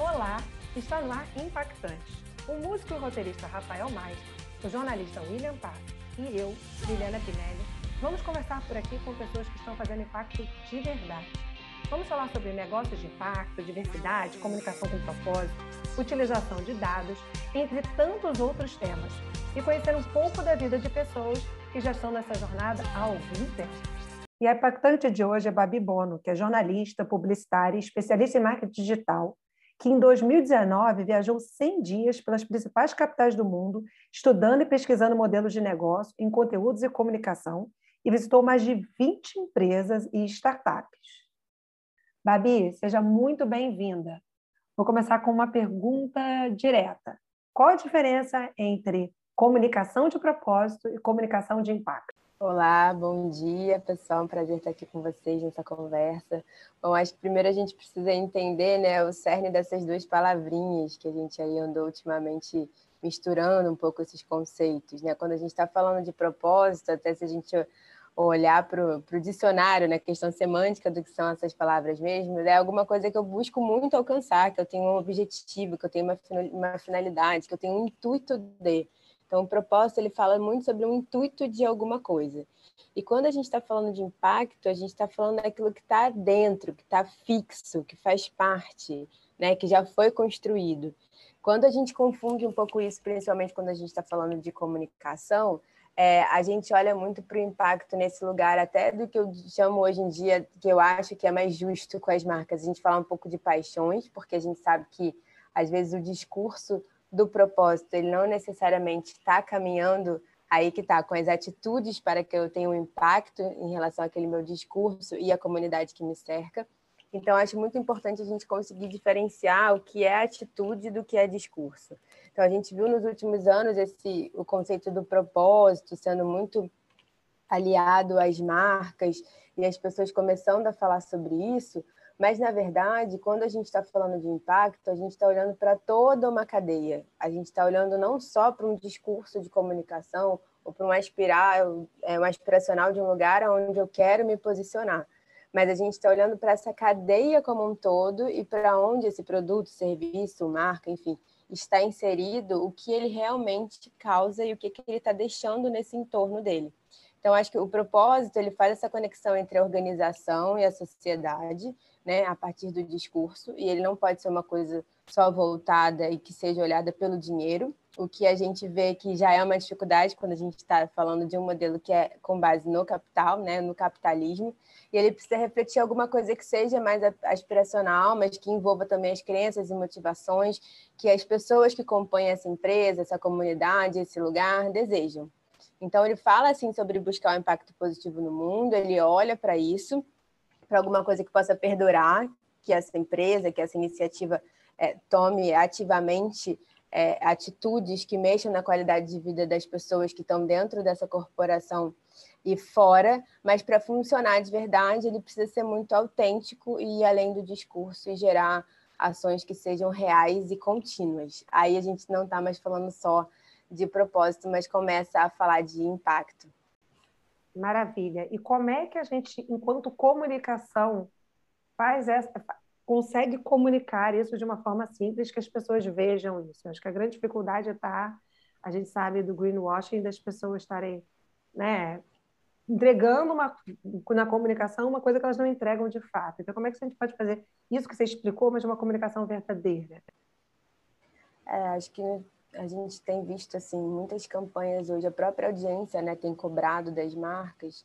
Olá, está no ar Impactante. O músico e roteirista Rafael Mais, o jornalista William Paz e eu, Liliana Pinelli, vamos conversar por aqui com pessoas que estão fazendo impacto de verdade. Vamos falar sobre negócios de impacto, diversidade, comunicação com propósito, utilização de dados, entre tantos outros temas, e conhecer um pouco da vida de pessoas que já estão nessa jornada há algum tempo. E a impactante de hoje é Babi Bono, que é jornalista, publicitária e especialista em marketing digital, que em 2019 viajou 100 dias pelas principais capitais do mundo, estudando e pesquisando modelos de negócio em conteúdos e comunicação, e visitou mais de 20 empresas e startups. Babi, seja muito bem-vinda. Vou começar com uma pergunta direta. Qual a diferença entre comunicação de propósito e comunicação de impacto? Olá, bom dia, pessoal. Um prazer estar aqui com vocês nessa conversa. Bom, acho que primeiro a gente precisa entender né, o cerne dessas duas palavrinhas que a gente aí andou ultimamente misturando um pouco esses conceitos. Né? Quando a gente está falando de propósito, até se a gente olhar para o dicionário, né, questão semântica do que são essas palavras mesmo, é alguma coisa que eu busco muito alcançar, que eu tenho um objetivo, que eu tenho uma finalidade, que eu tenho um intuito de. Então, o propósito ele fala muito sobre um intuito de alguma coisa. E quando a gente está falando de impacto, a gente está falando daquilo que está dentro, que está fixo, que faz parte, né, que já foi construído. Quando a gente confunde um pouco isso, principalmente quando a gente está falando de comunicação, é, a gente olha muito para o impacto nesse lugar, até do que eu chamo hoje em dia, que eu acho que é mais justo com as marcas. A gente fala um pouco de paixões, porque a gente sabe que, às vezes, o discurso do propósito, ele não necessariamente está caminhando aí que está com as atitudes para que eu tenha um impacto em relação àquele meu discurso e à comunidade que me cerca. Então, acho muito importante a gente conseguir diferenciar o que é atitude do que é discurso. Então, a gente viu nos últimos anos esse o conceito do propósito sendo muito aliado às marcas e as pessoas começando a falar sobre isso, mas, na verdade, quando a gente está falando de impacto, a gente está olhando para toda uma cadeia. A gente está olhando não só para um discurso de comunicação ou para um aspirar, é, um aspiracional de um lugar onde eu quero me posicionar, mas a gente está olhando para essa cadeia como um todo e para onde esse produto, serviço, marca, enfim, está inserido, o que ele realmente causa e o que, que ele está deixando nesse entorno dele. Então, acho que o propósito ele faz essa conexão entre a organização e a sociedade, né, a partir do discurso, e ele não pode ser uma coisa só voltada e que seja olhada pelo dinheiro, o que a gente vê que já é uma dificuldade quando a gente está falando de um modelo que é com base no capital, né, no capitalismo, e ele precisa refletir alguma coisa que seja mais aspiracional, mas que envolva também as crenças e motivações que as pessoas que compõem essa empresa, essa comunidade, esse lugar desejam. Então, ele fala assim sobre buscar um impacto positivo no mundo, ele olha para isso, para alguma coisa que possa perdurar, que essa empresa, que essa iniciativa é, tome ativamente é, atitudes que mexam na qualidade de vida das pessoas que estão dentro dessa corporação e fora, mas para funcionar de verdade, ele precisa ser muito autêntico e além do discurso e gerar ações que sejam reais e contínuas. Aí a gente não está mais falando só de propósito, mas começa a falar de impacto. Maravilha. E como é que a gente, enquanto comunicação, faz essa, consegue comunicar isso de uma forma simples que as pessoas vejam isso? Eu acho que a grande dificuldade está, a gente sabe do greenwashing, das pessoas estarem, né, entregando uma, na comunicação uma coisa que elas não entregam de fato. Então, como é que a gente pode fazer isso que você explicou, mas de uma comunicação verdadeira? É, acho que a gente tem visto assim muitas campanhas hoje, a própria audiência né, tem cobrado das marcas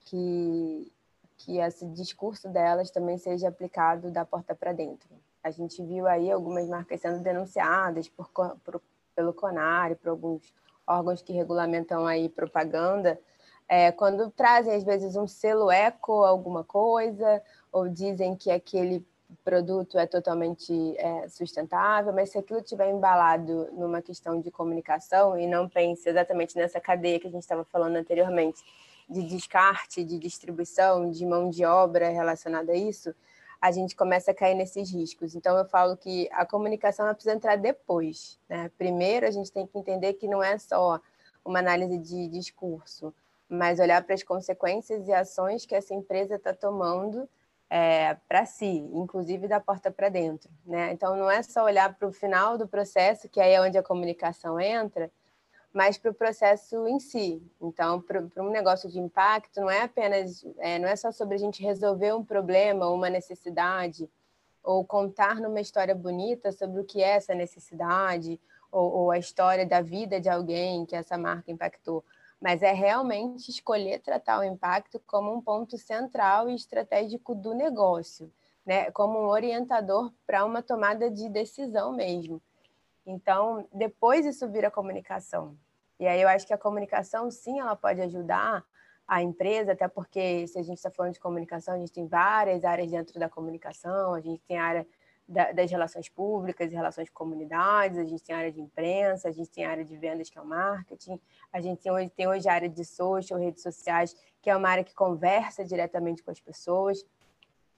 que, que esse discurso delas também seja aplicado da porta para dentro. A gente viu aí algumas marcas sendo denunciadas por, por, pelo CONAR, por alguns órgãos que regulamentam aí propaganda, é, quando trazem às vezes um selo eco alguma coisa, ou dizem que aquele produto é totalmente é, sustentável, mas se aquilo estiver embalado numa questão de comunicação e não pense exatamente nessa cadeia que a gente estava falando anteriormente, de descarte, de distribuição, de mão de obra relacionada a isso, a gente começa a cair nesses riscos. Então, eu falo que a comunicação precisa entrar depois. Né? Primeiro, a gente tem que entender que não é só uma análise de discurso, mas olhar para as consequências e ações que essa empresa está tomando é, para si, inclusive da porta para dentro. Né? Então, não é só olhar para o final do processo, que aí é onde a comunicação entra, mas para o processo em si. Então, para um negócio de impacto, não é apenas, é, não é só sobre a gente resolver um problema uma necessidade, ou contar numa história bonita sobre o que é essa necessidade, ou, ou a história da vida de alguém que essa marca impactou, mas é realmente escolher tratar o impacto como um ponto central e estratégico do negócio, né? como um orientador para uma tomada de decisão mesmo. Então, depois isso vira comunicação. E aí eu acho que a comunicação, sim, ela pode ajudar a empresa, até porque se a gente está falando de comunicação, a gente tem várias áreas dentro da comunicação, a gente tem área da, das relações públicas e relações com comunidades, a gente tem a área de imprensa, a gente tem a área de vendas, que é o marketing, a gente tem hoje, tem hoje a área de social, redes sociais, que é uma área que conversa diretamente com as pessoas.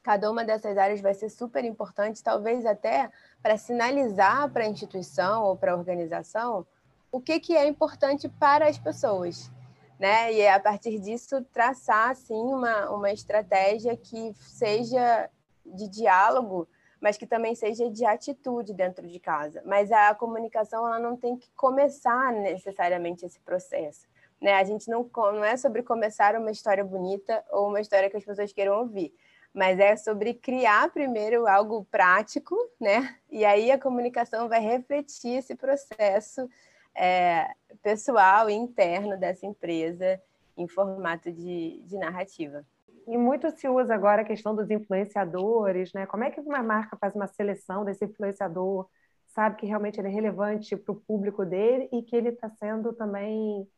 Cada uma dessas áreas vai ser super importante, talvez até para sinalizar para a instituição ou para a organização o que, que é importante para as pessoas. Né? E a partir disso traçar assim uma, uma estratégia que seja de diálogo, mas que também seja de atitude dentro de casa. Mas a comunicação ela não tem que começar necessariamente esse processo. Né? A gente não, não é sobre começar uma história bonita ou uma história que as pessoas queiram ouvir mas é sobre criar primeiro algo prático, né? E aí a comunicação vai refletir esse processo é, pessoal e interno dessa empresa em formato de, de narrativa. E muito se usa agora a questão dos influenciadores, né? Como é que uma marca faz uma seleção desse influenciador, sabe que realmente ele é relevante para o público dele e que ele está sendo também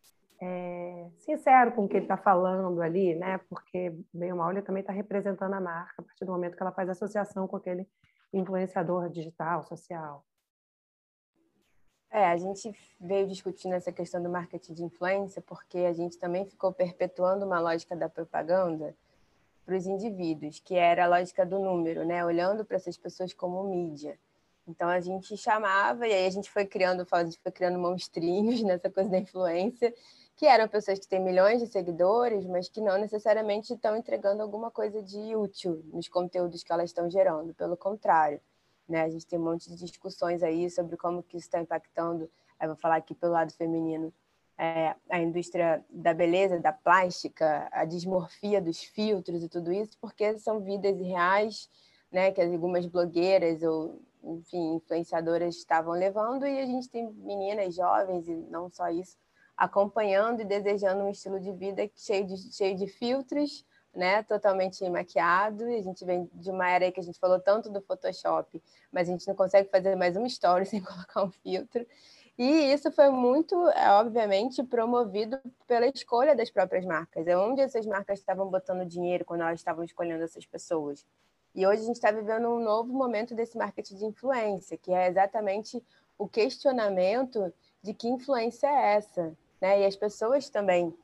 é, sincero com o que ele está falando ali, né? Porque, bem ou mal, ele também está representando a marca a partir do momento que ela faz associação com aquele influenciador digital, social. É, a gente veio discutindo essa questão do marketing de influência porque a gente também ficou perpetuando uma lógica da propaganda para os indivíduos, que era a lógica do número, né? Olhando para essas pessoas como mídia. Então a gente chamava e aí a gente foi criando, a gente foi criando monstrinhos nessa coisa da influência que eram pessoas que têm milhões de seguidores, mas que não necessariamente estão entregando alguma coisa de útil nos conteúdos que elas estão gerando. Pelo contrário, né? A gente tem um monte de discussões aí sobre como que isso está impactando. Vou falar aqui pelo lado feminino. É, a indústria da beleza, da plástica, a dismorfia dos filtros e tudo isso, porque são vidas reais, né, que algumas blogueiras ou, enfim, influenciadoras estavam levando, e a gente tem meninas jovens, e não só isso, acompanhando e desejando um estilo de vida cheio de, cheio de filtros, né? Totalmente maquiado. E a gente vem de uma era que a gente falou tanto do Photoshop, mas a gente não consegue fazer mais uma story sem colocar um filtro. E isso foi muito, é, obviamente, promovido pela escolha das próprias marcas. É onde essas marcas estavam botando dinheiro quando elas estavam escolhendo essas pessoas. E hoje a gente está vivendo um novo momento desse marketing de influência, que é exatamente o questionamento de que influência é essa, né? E as pessoas também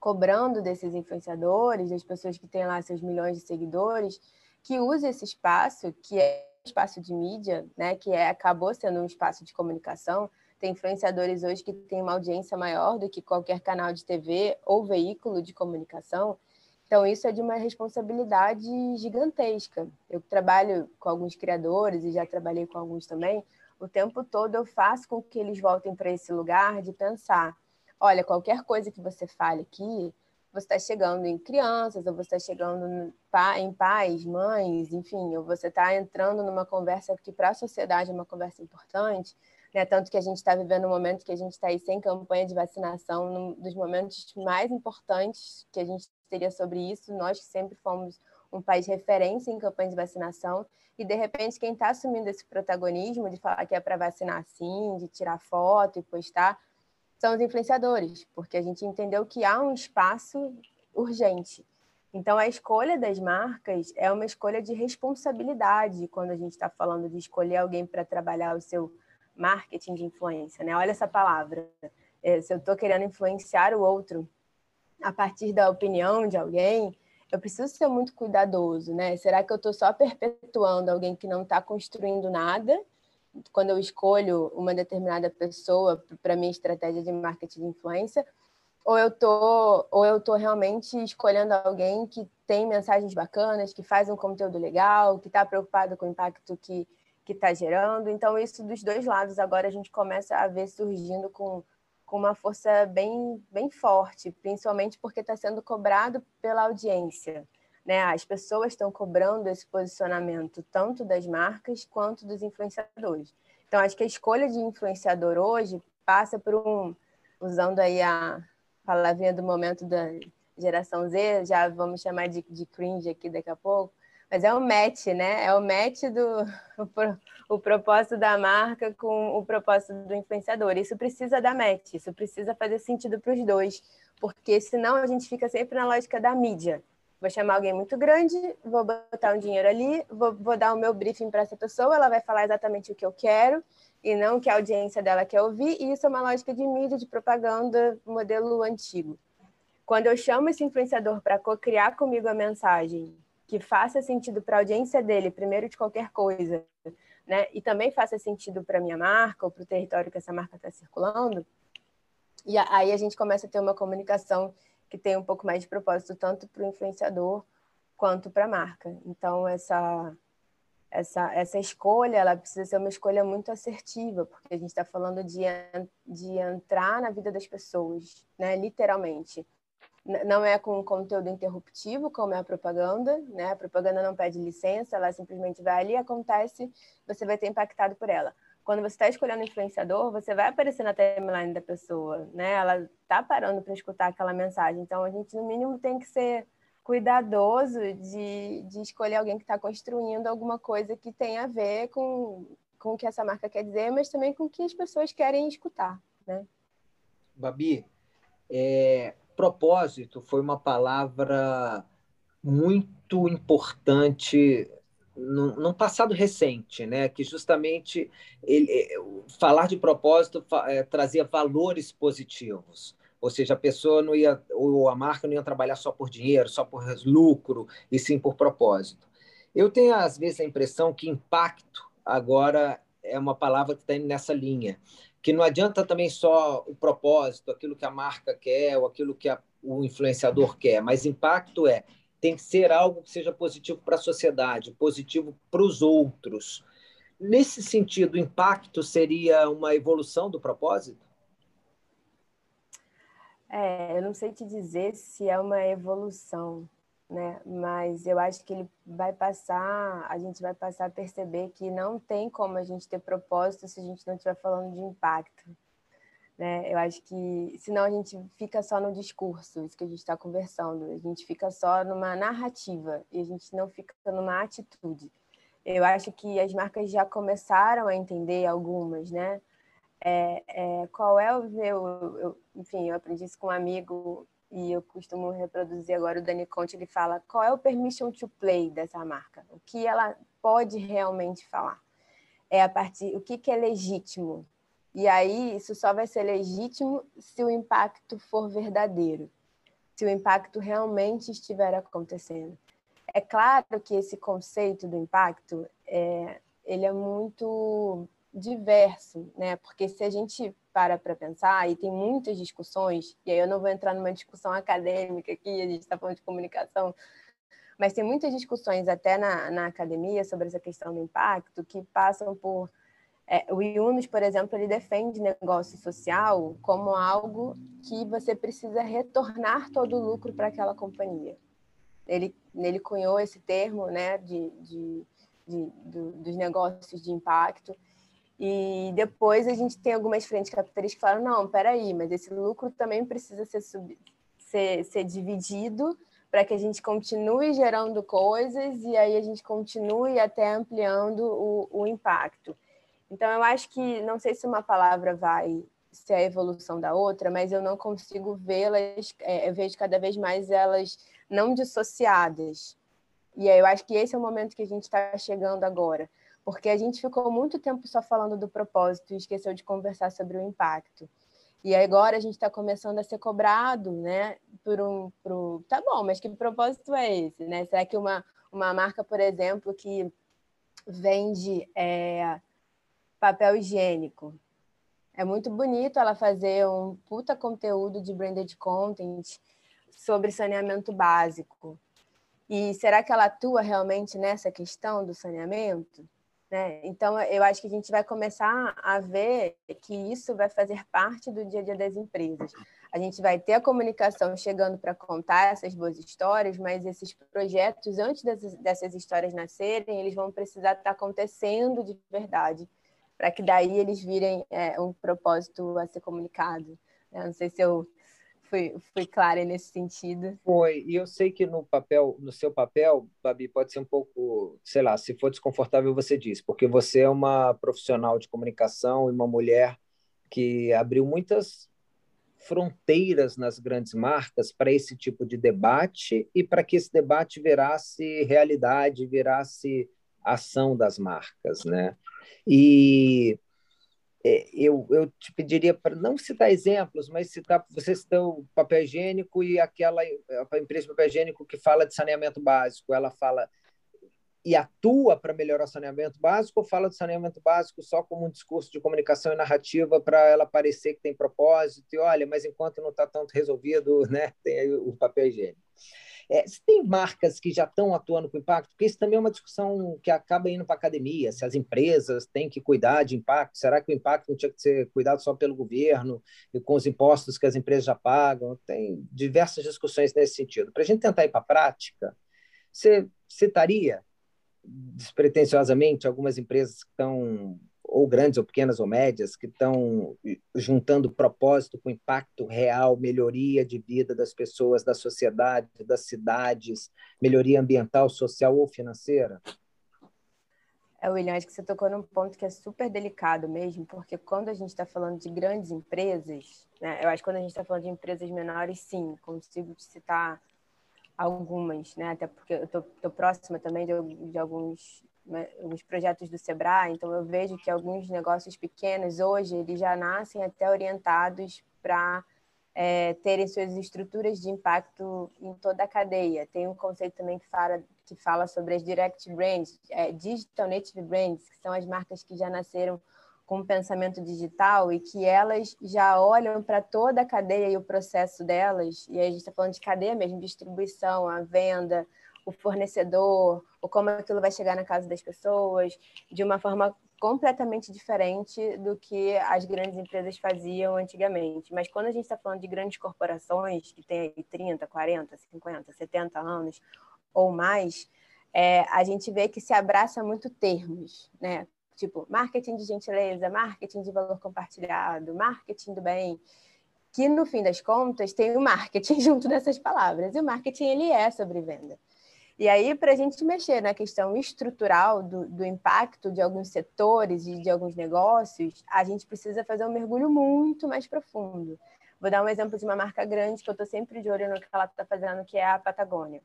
cobrando desses influenciadores, das pessoas que têm lá seus milhões de seguidores, que use esse espaço, que é espaço de mídia, né? Que é, acabou sendo um espaço de comunicação. Tem influenciadores hoje que têm uma audiência maior do que qualquer canal de TV ou veículo de comunicação. Então, isso é de uma responsabilidade gigantesca. Eu trabalho com alguns criadores e já trabalhei com alguns também. O tempo todo eu faço com que eles voltem para esse lugar de pensar olha, qualquer coisa que você fale aqui, você está chegando em crianças, ou você está chegando em pais, mães, enfim, ou você está entrando numa conversa que para a sociedade é uma conversa importante, né? Tanto que a gente está vivendo um momento que a gente está aí sem campanha de vacinação, um dos momentos mais importantes que a gente teria sobre isso. Nós que sempre fomos um país referência em campanha de vacinação, e de repente quem está assumindo esse protagonismo de falar que é para vacinar sim, de tirar foto e postar, são os influenciadores, porque a gente entendeu que há um espaço urgente. Então, a escolha das marcas é uma escolha de responsabilidade quando a gente está falando de escolher alguém para trabalhar o seu marketing de influência. Né? Olha essa palavra. É, se eu estou querendo influenciar o outro a partir da opinião de alguém, eu preciso ser muito cuidadoso. Né? Será que eu estou só perpetuando alguém que não está construindo nada quando eu escolho uma determinada pessoa para minha estratégia de marketing de influência, ou eu tô ou eu tô realmente escolhendo alguém que tem mensagens bacanas, que faz um conteúdo legal, que está preocupado com o impacto que que está gerando. Então isso dos dois lados agora a gente começa a ver surgindo com, com uma força bem bem forte, principalmente porque está sendo cobrado pela audiência. Né? As pessoas estão cobrando esse posicionamento tanto das marcas quanto dos influenciadores. Então acho que a escolha de influenciador hoje passa por um usando aí a palavrinha do momento da geração Z, já vamos chamar de, de cringe aqui daqui a pouco, mas é o match, né? É o match do o, o propósito da marca com o propósito do influenciador. Isso precisa dar match, isso precisa fazer sentido para os dois, porque senão a gente fica sempre na lógica da mídia. Vou chamar alguém muito grande, vou botar um dinheiro ali, vou, vou dar o meu briefing para essa pessoa, ela vai falar exatamente o que eu quero, e não que a audiência dela quer ouvir, e isso é uma lógica de mídia, de propaganda, modelo antigo. Quando eu chamo esse influenciador para co-criar comigo a mensagem que faça sentido para a audiência dele, primeiro de qualquer coisa, né? e também faça sentido para a minha marca ou para o território que essa marca está circulando, e aí a gente começa a ter uma comunicação que tem um pouco mais de propósito, tanto para o influenciador quanto para a marca. Então, essa essa, essa escolha ela precisa ser uma escolha muito assertiva, porque a gente está falando de, de entrar na vida das pessoas, né? literalmente. Não é com conteúdo interruptivo, como é a propaganda, né? A propaganda não pede licença, ela simplesmente vai ali, acontece, você vai ter impactado por ela. Quando você está escolhendo um influenciador, você vai aparecer na timeline da pessoa, né? Ela está parando para escutar aquela mensagem. Então, a gente, no mínimo, tem que ser cuidadoso de, de escolher alguém que está construindo alguma coisa que tenha a ver com, com o que essa marca quer dizer, mas também com o que as pessoas querem escutar, né? Babi, é, propósito foi uma palavra muito importante num, passado recente, né? Que justamente ele, é, falar de propósito é, trazia valores positivos. Ou seja, a pessoa não ia, ou a marca não ia trabalhar só por dinheiro, só por lucro, e sim por propósito. Eu tenho, às vezes, a impressão que impacto agora é uma palavra que está indo nessa linha, que não adianta também só o propósito, aquilo que a marca quer, ou aquilo que a, o influenciador quer, mas impacto é tem que ser algo que seja positivo para a sociedade, positivo para os outros. Nesse sentido, impacto seria uma evolução do propósito? É, eu não sei te dizer se é uma evolução, né? Mas eu acho que ele vai passar, a gente vai passar a perceber que não tem como a gente ter propósito se a gente não estiver falando de impacto. Né? Eu acho que senão a gente fica só no discurso, isso que a gente está conversando, a gente fica só numa narrativa e a gente não fica numa atitude. Eu acho que as marcas já começaram a entender algumas, né? é, é, qual é o meu. Eu, enfim, eu aprendi isso com um amigo e eu costumo reproduzir agora o Dani Conte, ele fala qual é o permission to play dessa marca, o que ela pode realmente falar. É a partir, o que, que é legítimo. E aí isso só vai ser legítimo se o impacto for verdadeiro, se o impacto realmente estiver acontecendo. É claro que esse conceito do impacto é, ele é muito diverso, né? Porque se a gente para para pensar, e tem muitas discussões, e aí eu não vou entrar numa discussão acadêmica aqui, a gente está falando de comunicação, mas tem muitas discussões até na, na academia sobre essa questão do impacto que passam por. É, o Yunus, por exemplo, ele defende negócio social como algo que você precisa retornar todo o lucro para aquela companhia. Ele, ele cunhou esse termo né, de, de, de do, dos negócios de impacto. E depois a gente tem algumas frentes capitalistas que falam, não, peraí, mas esse lucro também precisa ser, sub... ser, ser dividido para que a gente continue gerando coisas e aí a gente continue até ampliando o, o impacto. Então, eu acho que, não sei se uma palavra vai ser a evolução da outra, mas eu não consigo vê-las, é, eu vejo cada vez mais elas não dissociadas. E aí eu acho que esse é o momento que a gente está chegando agora porque a gente ficou muito tempo só falando do propósito e esqueceu de conversar sobre o impacto. E agora a gente está começando a ser cobrado, né? Por um, por, tá bom, mas que propósito é esse, né? Será que uma, uma marca, por exemplo, que vende é, papel higiênico, É muito bonito ela fazer um puta conteúdo de branded content sobre saneamento básico. E será que ela atua realmente nessa questão do saneamento? Né? Então, eu acho que a gente vai começar a ver que isso vai fazer parte do dia a dia das empresas. A gente vai ter a comunicação chegando para contar essas boas histórias, mas esses projetos, antes dessas, dessas histórias nascerem, eles vão precisar estar acontecendo de verdade, para que daí eles virem é, um propósito a ser comunicado. Eu não sei se eu fui, fui clara nesse sentido. Foi, e eu sei que no papel, no seu papel, Babi, pode ser um pouco, sei lá, se for desconfortável, você diz, porque você é uma profissional de comunicação e uma mulher que abriu muitas fronteiras nas grandes marcas para esse tipo de debate e para que esse debate virasse realidade, virasse ação das marcas, né? E eu, eu te pediria para não citar exemplos, mas citar, você citou o papel higiênico e aquela a empresa de papel higiênico que fala de saneamento básico, ela fala e atua para melhorar o saneamento básico ou fala do saneamento básico só como um discurso de comunicação e narrativa para ela parecer que tem propósito e olha, mas enquanto não está tanto resolvido, né, tem o papel higiênico. É, se tem marcas que já estão atuando com impacto, porque isso também é uma discussão que acaba indo para a academia, se as empresas têm que cuidar de impacto, será que o impacto não tinha que ser cuidado só pelo governo e com os impostos que as empresas já pagam? Tem diversas discussões nesse sentido. Para a gente tentar ir para a prática, você citaria despretensiosamente algumas empresas que estão ou grandes ou pequenas ou médias, que estão juntando propósito com impacto real, melhoria de vida das pessoas, da sociedade, das cidades, melhoria ambiental, social ou financeira? É, William, acho que você tocou num ponto que é super delicado mesmo, porque quando a gente está falando de grandes empresas, né, eu acho que quando a gente está falando de empresas menores, sim, consigo citar algumas, né, até porque eu estou próxima também de, de alguns os projetos do Sebrae, então eu vejo que alguns negócios pequenos hoje eles já nascem até orientados para é, terem suas estruturas de impacto em toda a cadeia. Tem um conceito também que fala, que fala sobre as direct brands, é, digital native brands, que são as marcas que já nasceram com um pensamento digital e que elas já olham para toda a cadeia e o processo delas, e aí a gente está falando de cadeia mesmo, distribuição, a venda, o fornecedor, ou como aquilo vai chegar na casa das pessoas, de uma forma completamente diferente do que as grandes empresas faziam antigamente. Mas quando a gente está falando de grandes corporações, que têm aí 30, 40, 50, 70 anos ou mais, é, a gente vê que se abraça muito termos, né? Tipo, marketing de gentileza, marketing de valor compartilhado, marketing do bem, que no fim das contas tem o marketing junto dessas palavras. E o marketing ele é sobre venda. E aí, para a gente mexer na questão estrutural do, do, impacto de alguns setores e de alguns negócios, a gente precisa fazer um mergulho muito mais profundo. Vou dar um exemplo de uma marca grande que eu estou sempre de olho no que ela está fazendo, que é a Patagônia.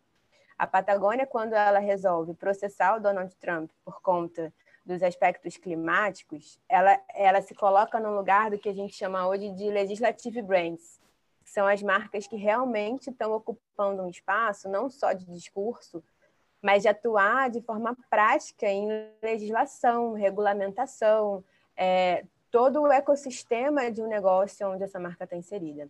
A Patagônia, quando ela resolve processar o Donald Trump por conta dos aspectos climáticos, ela, ela se coloca no lugar do que a gente chama hoje de legislative brands, são as marcas que realmente estão ocupando um espaço, não só de discurso, mas de atuar de forma prática em legislação, regulamentação, é, todo o ecossistema de um negócio onde essa marca está inserida.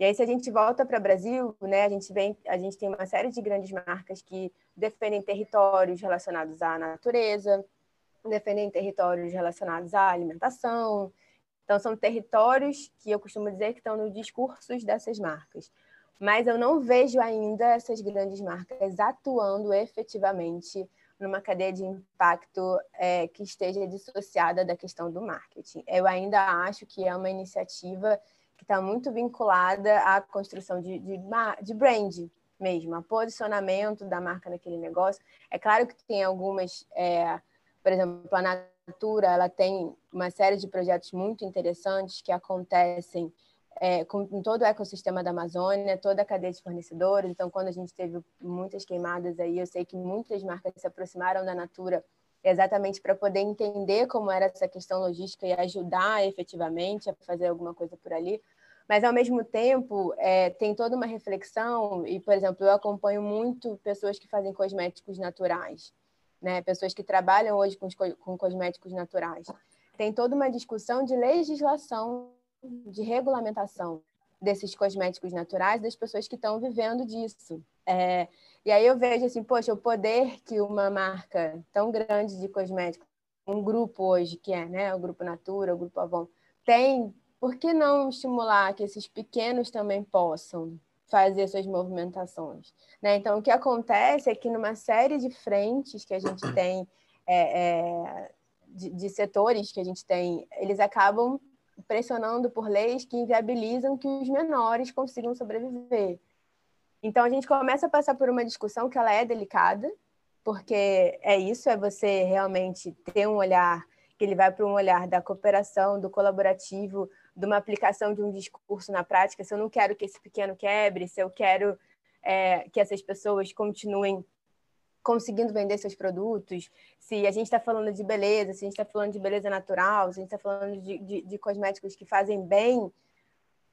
E aí, se a gente volta para o Brasil, né, a, gente vem, a gente tem uma série de grandes marcas que defendem territórios relacionados à natureza, defendem territórios relacionados à alimentação, então, são territórios que eu costumo dizer que estão nos discursos dessas marcas. Mas eu não vejo ainda essas grandes marcas atuando efetivamente numa cadeia de impacto é, que esteja dissociada da questão do marketing. Eu ainda acho que é uma iniciativa que está muito vinculada à construção de, de, de brand mesmo, a posicionamento da marca naquele negócio. É claro que tem algumas, é, por exemplo, a Natura ela tem uma série de projetos muito interessantes que acontecem é, com, com, todo o ecossistema da Amazônia, toda a cadeia de fornecedores. Então, quando a gente teve muitas queimadas aí, eu sei que muitas marcas se aproximaram da Natura exatamente para poder entender como era essa questão logística e ajudar efetivamente a fazer alguma coisa por ali. Mas, ao mesmo tempo, é, tem toda uma reflexão, e, por exemplo, eu acompanho muito pessoas que fazem cosméticos naturais né? Pessoas que trabalham hoje com, com cosméticos naturais. tem toda uma discussão de legislação, de regulamentação desses cosméticos naturais, das pessoas que estão vivendo disso. É, e aí eu vejo assim, poxa, o poder que uma marca tão grande de cosméticos, um grupo hoje que é, né, o Grupo Natura, o Grupo Avon, tem, por que não estimular que esses pequenos também possam fazer suas movimentações? Né? Então, o que acontece é que numa série de frentes que a gente tem, é, é, de, de setores que a gente tem, eles acabam pressionando por leis que inviabilizam que os menores consigam sobreviver. Então a gente começa a passar por uma discussão que ela é delicada, porque é isso, é você realmente ter um olhar que ele vai para um olhar da cooperação, do colaborativo, de uma aplicação de um discurso na prática. Se eu não quero que esse pequeno quebre, se eu quero é, que essas pessoas continuem conseguindo vender seus produtos, se a gente está falando de beleza, se a gente está falando de beleza natural, se a gente está falando de, de, de, cosméticos que fazem bem,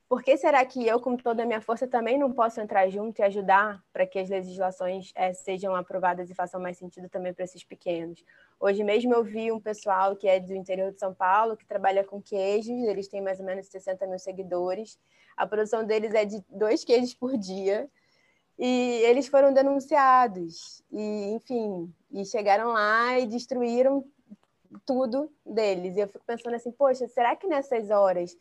por que será que eu, com toda a minha força, também não posso entrar junto e ajudar para que as legislações é, sejam aprovadas e façam mais sentido também para esses pequenos? Hoje mesmo eu vi um pessoal que é do interior de São Paulo, que trabalha com queijos, eles têm mais ou menos 60 mil seguidores, a produção deles é de dois queijos por dia, e eles foram denunciados. E enfim e chegaram lá e destruíram tudo deles. E eu fico pensando assim poxa será que nessas horas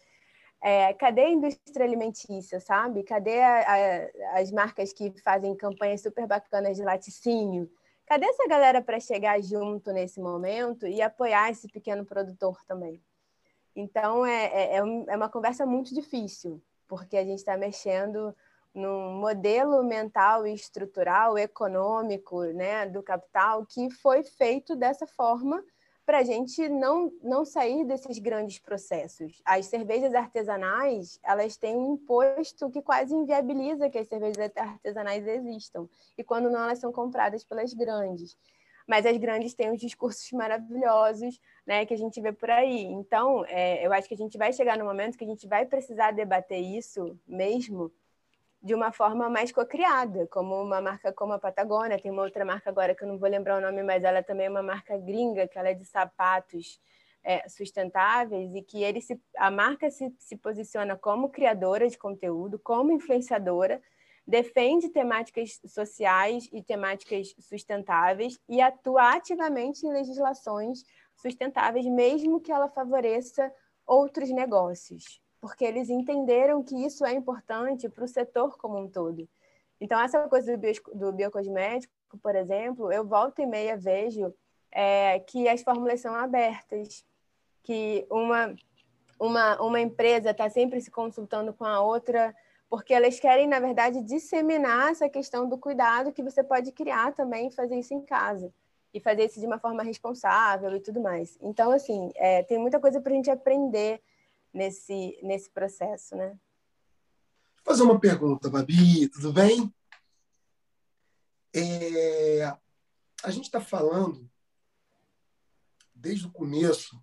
é, cadê a indústria alimentícia sabe? Cadê a, a, as marcas que fazem campanhas super bacanas de laticínio? Cadê essa galera para chegar junto nesse momento e apoiar esse pequeno produtor também? Então é, é, é, é uma conversa muito difícil porque a gente está mexendo num modelo mental e estrutural, econômico, né, do capital, que foi feito dessa forma para a gente não, não sair desses grandes processos. As cervejas artesanais, elas têm um imposto que quase inviabiliza que as cervejas artesanais existam, e quando não, elas são compradas pelas grandes. Mas as grandes têm os discursos maravilhosos né, que a gente vê por aí. Então, é, eu acho que a gente vai chegar no momento que a gente vai precisar debater isso mesmo, de uma forma mais cocriada, como uma marca como a Patagônia, tem uma outra marca agora que eu não vou lembrar o nome, mas ela também é uma marca gringa, que ela é de sapatos é, sustentáveis e que ele se, a marca se, se posiciona como criadora de conteúdo, como influenciadora, defende temáticas sociais e temáticas sustentáveis e atua ativamente em legislações sustentáveis, mesmo que ela favoreça outros negócios porque eles entenderam que isso é importante para o setor como um todo. Então, essa coisa do, bio, do biocosmético, por exemplo, eu volto e meia vejo é, que as fórmulas são abertas, que uma, uma, uma empresa está sempre se consultando com a outra, porque elas querem, na verdade, disseminar essa questão do cuidado que você pode criar também e fazer isso em casa. E fazer isso de uma forma responsável e tudo mais. Então, assim, é, tem muita coisa para a gente aprender nesse, nesse processo, né? Vou fazer uma pergunta, Babi, tudo bem? É, a gente está falando desde o começo.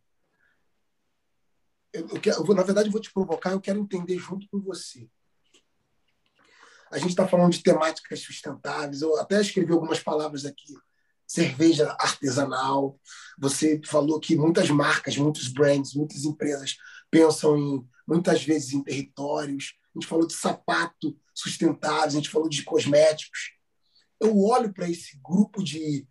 Eu, eu, quero, eu na verdade, eu vou te provocar, eu quero entender junto com você. A gente está falando de temáticas sustentáveis. Eu até escrevi algumas palavras aqui cerveja artesanal. Você falou que muitas marcas, muitos brands, muitas empresas pensam em muitas vezes em territórios. A gente falou de sapato sustentáveis, a gente falou de cosméticos. Eu olho para esse grupo de,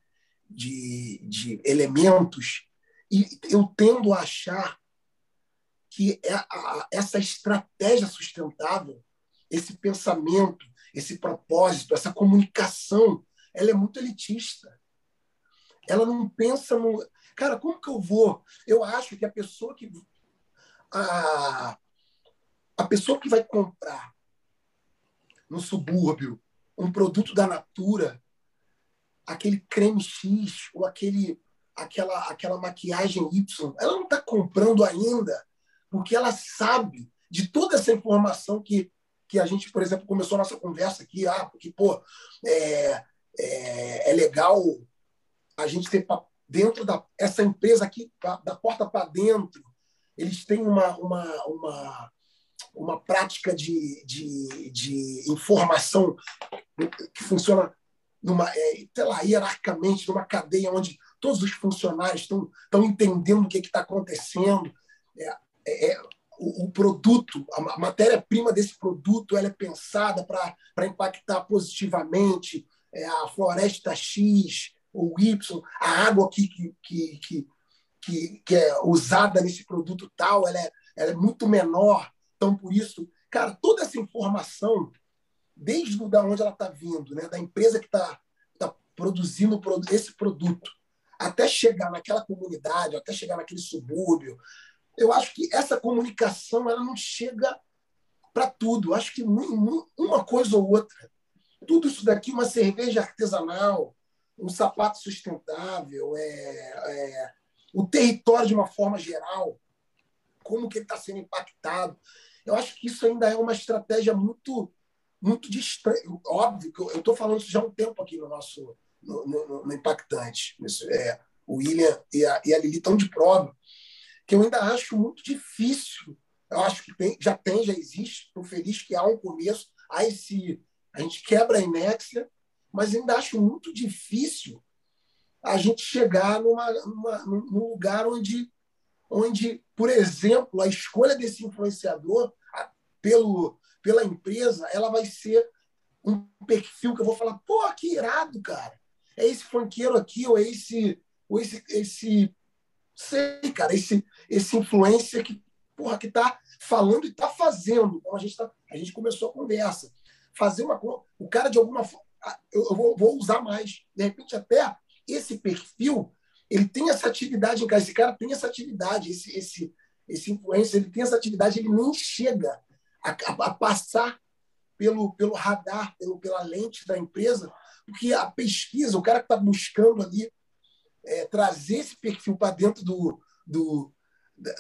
de, de elementos e eu tendo a achar que é essa estratégia sustentável, esse pensamento, esse propósito, essa comunicação, ela é muito elitista ela não pensa no. Cara, como que eu vou? Eu acho que a pessoa que. A, a pessoa que vai comprar no subúrbio um produto da Natura, aquele creme X ou aquele, aquela, aquela maquiagem Y, ela não está comprando ainda porque ela sabe de toda essa informação que, que a gente, por exemplo, começou a nossa conversa aqui, ah, porque, pô, é, é, é legal a gente ter dentro da essa empresa aqui da porta para dentro eles têm uma uma, uma, uma prática de, de, de informação que funciona numa é, sei lá hierarquicamente numa cadeia onde todos os funcionários estão, estão entendendo o que está acontecendo. É, é, é, o, o, produto, a matéria-prima desse produto, ela é pensada para impactar positivamente é, a floresta X ou Y, a água que, que, que, que, que é usada nesse produto tal, ela é, ela é muito menor. Então, por isso, cara, toda essa informação, desde da onde ela está vindo, né, da empresa que está tá produzindo esse produto, até chegar naquela comunidade, até chegar naquele subúrbio, eu acho que essa comunicação ela não chega para tudo. Eu acho que uma coisa ou outra. Tudo isso daqui, uma cerveja artesanal, um sapato sustentável, é, é o território de uma forma geral, como que ele está sendo impactado. Eu acho que isso ainda é uma estratégia muito muito distante. Óbvio que eu estou falando isso já há um tempo aqui no nosso no, no, no Impactante. Isso, é, o William e a, e a Lili estão de prova, que eu ainda acho muito difícil. Eu acho que tem, já tem, já existe. Estou feliz que há um começo. Há esse, a gente quebra a inércia, mas ainda acho muito difícil a gente chegar numa, numa, num lugar onde, onde, por exemplo, a escolha desse influenciador pelo, pela empresa, ela vai ser um perfil que eu vou falar, pô, que irado, cara. É esse funkeiro aqui, ou é esse, ou esse, esse sei, cara, esse, esse influencer que, porra, que tá falando e tá fazendo. Então a gente, tá, a gente começou a conversa. Fazer uma O cara, de alguma forma, eu, eu vou, vou usar mais. De repente, até esse perfil, ele tem essa atividade em casa. Esse cara tem essa atividade, esse, esse, esse influencer, ele tem essa atividade, ele nem chega a, a, a passar pelo, pelo radar, pelo, pela lente da empresa, porque a pesquisa, o cara que está buscando ali é, trazer esse perfil para dentro do, do,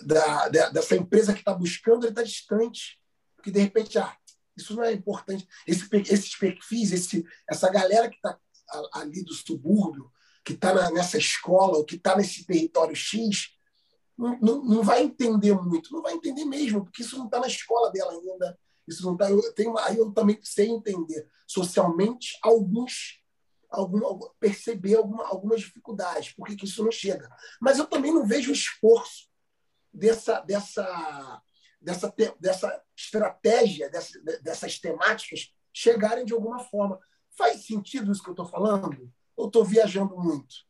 da, da, dessa empresa que está buscando, ele está distante. Porque, de repente, ah, isso não é importante. Esse, esses perfis, esse, essa galera que está ali do subúrbio, que está nessa escola, ou que está nesse território X, não, não, não, vai entender muito, não vai entender mesmo, porque isso não está na escola dela ainda. Isso não tá, eu tenho, aí eu também sei entender socialmente alguns algum, perceber alguma, algumas dificuldades, por que isso não chega. Mas eu também não vejo esforço dessa, dessa, dessa, dessa estratégia, dessa, dessas temáticas chegarem de alguma forma. Faz sentido isso que eu estou falando? Ou estou viajando muito?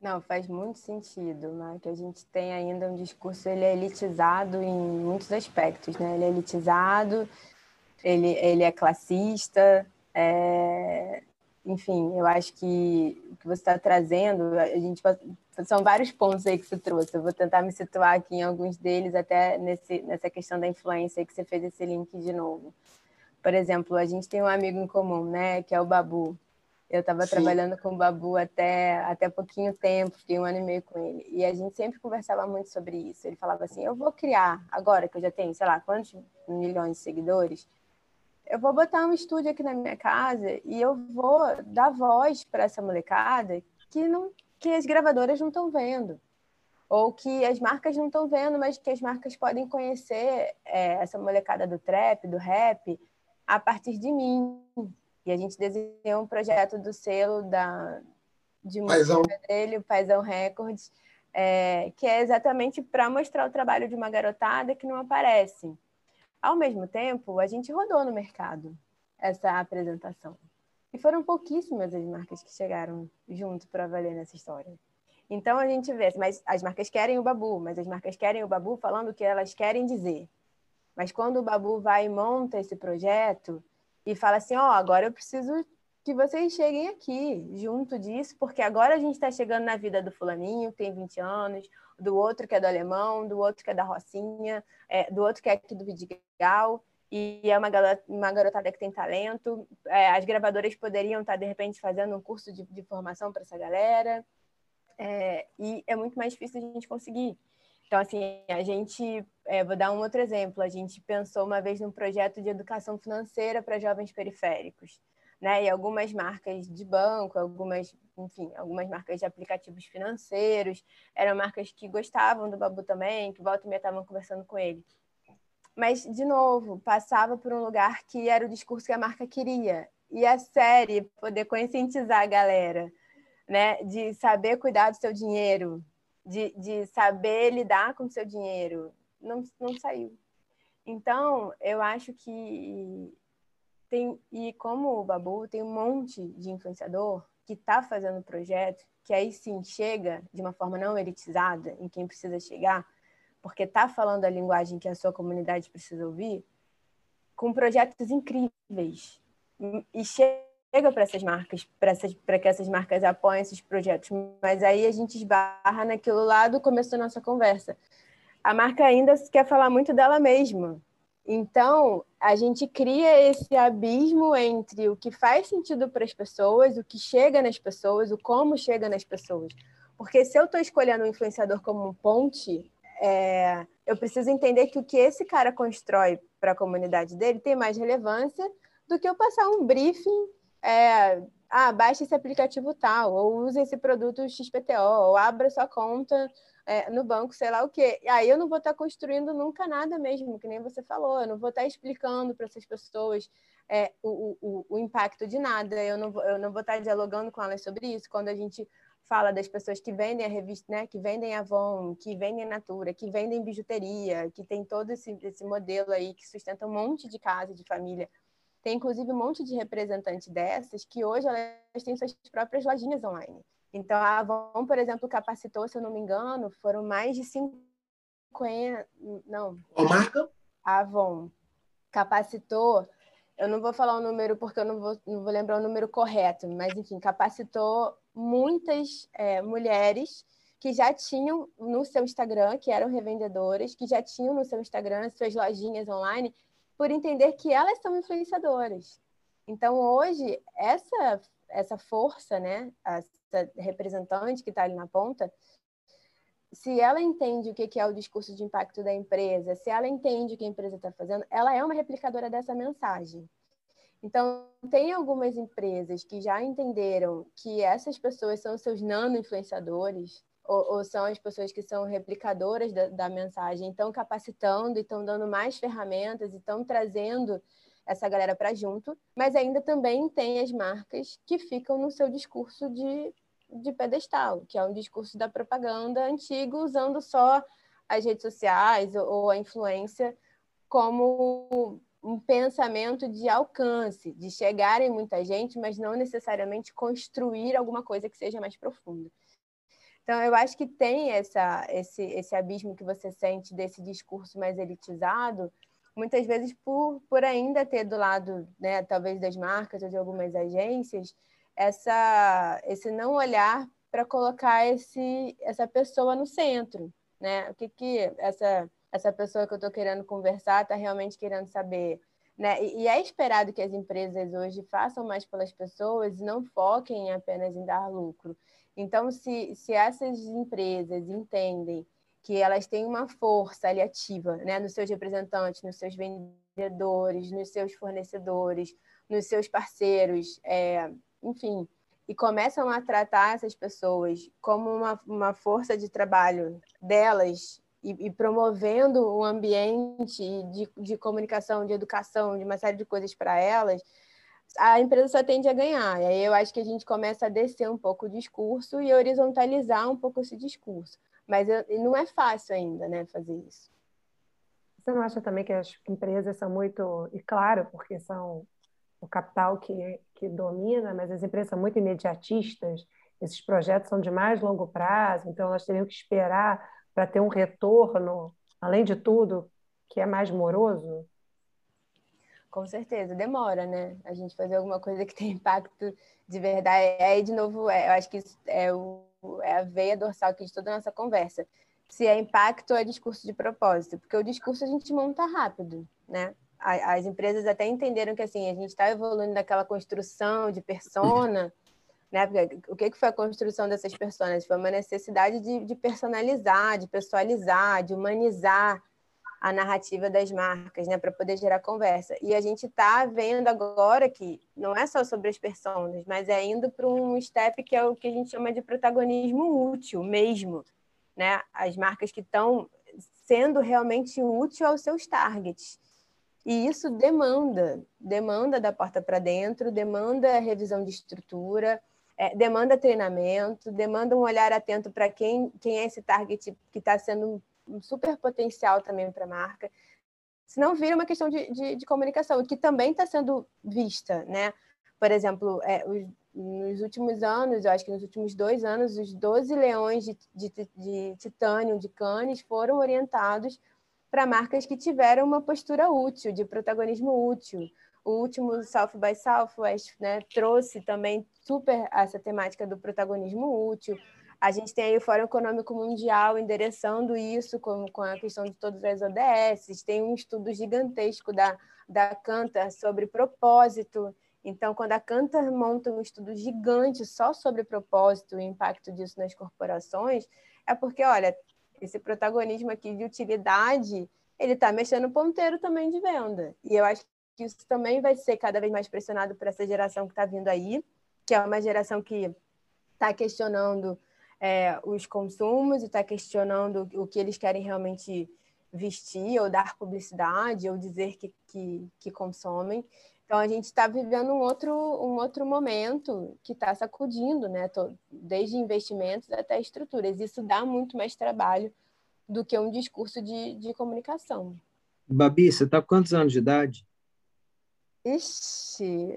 Não, faz muito sentido, né? que a gente tem ainda um discurso, ele é elitizado em muitos aspectos, né? Ele é elitizado, ele, ele é classista, é, enfim, eu acho que o que você está trazendo, a gente são vários pontos aí que você trouxe. Eu vou tentar me situar aqui em alguns deles, até nesse, nessa questão da influência que você fez esse link de novo. Por exemplo, a gente tem um amigo em comum, né, que é o Babu. Eu estava trabalhando com o Babu até, até pouquinho tempo, fiquei um ano e meio com ele. E a gente sempre conversava muito sobre isso. Ele falava assim: eu vou criar, agora que eu já tenho, sei lá, quantos milhões de seguidores, eu vou botar um estúdio aqui na minha casa e eu vou dar voz para essa molecada que não que as gravadoras não estão vendo ou que as marcas não estão vendo, mas que as marcas podem conhecer é, essa molecada do trap, do rap, a partir de mim. E a gente desenhou um projeto do selo da de música dele, o Paisão Records, é, que é exatamente para mostrar o trabalho de uma garotada que não aparece. Ao mesmo tempo, a gente rodou no mercado essa apresentação. E foram pouquíssimas as marcas que chegaram junto para valer nessa história. Então a gente vê, mas as marcas querem o Babu, mas as marcas querem o Babu falando o que elas querem dizer. Mas quando o Babu vai e monta esse projeto e fala assim, ó, oh, agora eu preciso que vocês cheguem aqui, junto disso, porque agora a gente está chegando na vida do fulaninho, que tem 20 anos, do outro que é do alemão, do outro que é da Rocinha, é, do outro que é aqui do Vidigal, e é uma, uma garotada que tem talento. É, as gravadoras poderiam estar, de repente, fazendo um curso de, de formação para essa galera, é, e é muito mais difícil a gente conseguir. Então, assim, a gente, é, vou dar um outro exemplo, a gente pensou uma vez num projeto de educação financeira para jovens periféricos né? E algumas marcas de banco, algumas, enfim, algumas marcas de aplicativos financeiros, eram marcas que gostavam do Babu também, que volta e meia estavam conversando com ele. Mas, de novo, passava por um lugar que era o discurso que a marca queria. E a série poder conscientizar a galera né? De saber cuidar do seu dinheiro, de, de saber lidar com o seu dinheiro. Não, não saiu. Então, eu acho que tem, e como o Babu, tem um monte de influenciador que está fazendo projeto, que aí sim chega de uma forma não elitizada em quem precisa chegar, porque está falando a linguagem que a sua comunidade precisa ouvir, com projetos incríveis. E chega para essas marcas, para que essas marcas apoiem esses projetos. Mas aí a gente esbarra naquilo lá do começo da nossa conversa. A marca ainda quer falar muito dela mesma. Então, a gente cria esse abismo entre o que faz sentido para as pessoas, o que chega nas pessoas, o como chega nas pessoas. Porque se eu estou escolhendo um influenciador como um ponte, é, eu preciso entender que o que esse cara constrói para a comunidade dele tem mais relevância do que eu passar um briefing. É, ah, esse aplicativo tal, ou use esse produto XPTO, ou abra sua conta é, no banco, sei lá o quê. E aí eu não vou estar construindo nunca nada mesmo, que nem você falou, eu não vou estar explicando para essas pessoas é, o, o, o, impacto de nada, eu não, vou, eu não vou estar dialogando com elas sobre isso. Quando a gente fala das pessoas que vendem a revista, né, que vendem Avon, que vendem Natura, que vendem bijuteria, que tem todo esse, esse modelo aí que sustenta um monte de casa, de família. Tem inclusive um monte de representantes dessas que hoje elas têm suas próprias lojinhas online. Então, a Avon, por exemplo, capacitou, se eu não me engano, foram mais de 50. Não. Qual marca? A Avon capacitou. Eu não vou falar o número porque eu não vou, não vou lembrar o número correto, mas, enfim, capacitou muitas é, mulheres que já tinham no seu Instagram, que eram revendedoras, que já tinham no seu Instagram suas lojinhas online, por entender que elas são influenciadoras. Então, hoje, essa, essa força, né, representante que está ali na ponta, se ela entende o que é o discurso de impacto da empresa, se ela entende o que a empresa está fazendo, ela é uma replicadora dessa mensagem. Então, tem algumas empresas que já entenderam que essas pessoas são seus nano-influenciadores, ou, ou, são as pessoas que são replicadoras da, da mensagem, estão capacitando e estão dando mais ferramentas e estão trazendo essa galera para junto, mas ainda também tem as marcas que ficam no seu discurso de de pedestal, que é um discurso da propaganda antigo, usando só as redes sociais ou a influência como um pensamento de alcance, de chegar em muita gente, mas não necessariamente construir alguma coisa que seja mais profunda. Então, eu acho que tem essa, esse, esse abismo que você sente desse discurso mais elitizado, muitas vezes por, por ainda ter do lado, né, talvez das marcas ou de algumas agências, essa, esse não olhar para colocar esse, essa pessoa no centro, né? O que, que essa, essa pessoa que eu estou querendo conversar está realmente querendo saber, né? E, é esperado que as empresas hoje façam mais pelas pessoas e não foquem apenas em dar lucro. Então, se, se essas empresas entendem que elas têm uma força ali ativa, né, nos seus representantes, nos seus vendedores, nos seus fornecedores, nos seus parceiros, é, enfim, e começam a tratar essas pessoas como uma, uma força de trabalho delas e, e promovendo um ambiente de, de comunicação, de educação, de uma série de coisas para elas, a empresa só tende a ganhar. E aí eu acho que a gente começa a descer um pouco o discurso e horizontalizar um pouco esse discurso. Mas eu, não é fácil ainda, né, fazer isso. Você não acha também que as empresas são muito, e claro, porque são o capital que, que domina, mas as empresas são muito imediatistas, esses projetos são de mais longo prazo, então elas teriam que esperar para ter um retorno, além de tudo, que é mais moroso? Com certeza, demora, né? A gente fazer alguma coisa que tem impacto de verdade. Aí, de novo, é, eu acho que isso é, o, é a veia dorsal aqui de toda a nossa conversa. Se é impacto, é discurso de propósito, porque o discurso a gente monta rápido, né? as empresas até entenderam que assim a gente está evoluindo daquela construção de persona, né? Porque o que foi a construção dessas personas? Foi uma necessidade de, de personalizar, de pessoalizar, de humanizar a narrativa das marcas, né, para poder gerar conversa. E a gente está vendo agora que não é só sobre as personas, mas é indo para um step que é o que a gente chama de protagonismo útil mesmo, né? As marcas que estão sendo realmente útil aos seus targets. E isso demanda, demanda da porta para dentro, demanda revisão de estrutura, é, demanda treinamento, demanda um olhar atento para quem, quem é esse target que está sendo um super potencial também para a marca. Senão vira uma questão de, de, de comunicação, que também está sendo vista, né? Por exemplo, é, os, nos últimos anos, eu acho que nos últimos dois anos, os 12 leões de, de, de titânio de Cannes foram orientados para marcas que tiveram uma postura útil, de protagonismo útil. O último South by Southwest né, trouxe também super essa temática do protagonismo útil. A gente tem aí o Fórum Econômico Mundial endereçando isso com, com a questão de todas as ODS. Tem um estudo gigantesco da, da Cantor sobre propósito. Então, quando a Cantor monta um estudo gigante só sobre propósito e o impacto disso nas corporações, é porque, olha, esse protagonismo aqui de utilidade, ele está mexendo no ponteiro também de venda. E eu acho que isso também vai ser cada vez mais pressionado por essa geração que está vindo aí, que é uma geração que está questionando é, os consumos e está questionando o que eles querem realmente vestir ou dar publicidade ou dizer que, que, que consomem. Então a gente está vivendo um outro, um outro momento que está sacudindo, né? Desde investimentos até estruturas. Isso dá muito mais trabalho do que um discurso de, de comunicação. Babi, você está com quantos anos de idade? Ixi,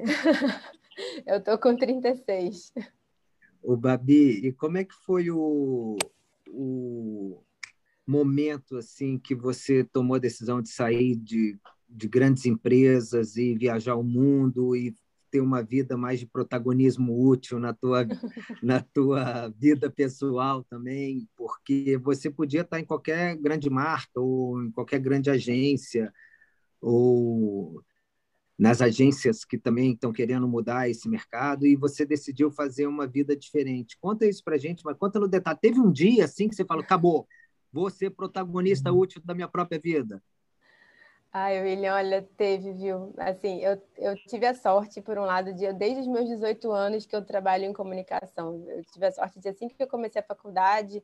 eu tô com 36. O Babi, e como é que foi o, o momento assim que você tomou a decisão de sair de, de grandes empresas e viajar o mundo e ter uma vida mais de protagonismo útil na tua, na tua vida pessoal também, porque você podia estar em qualquer grande marca ou em qualquer grande agência ou nas agências que também estão querendo mudar esse mercado e você decidiu fazer uma vida diferente. Conta isso para gente, mas conta no detalhe. Teve um dia assim que você falou, acabou, vou ser protagonista uhum. útil da minha própria vida. Ai, William, olha, teve, viu? Assim, eu, eu tive a sorte, por um lado, de desde os meus 18 anos que eu trabalho em comunicação. Eu tive a sorte de, assim que eu comecei a faculdade,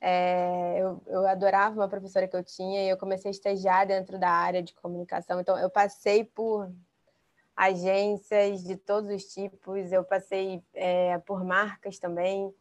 é, eu, eu, adorava uma professora que eu tinha e eu comecei a estagiar dentro da área de comunicação. Então, eu passei por agências de todos os tipos, eu passei é, por marcas também.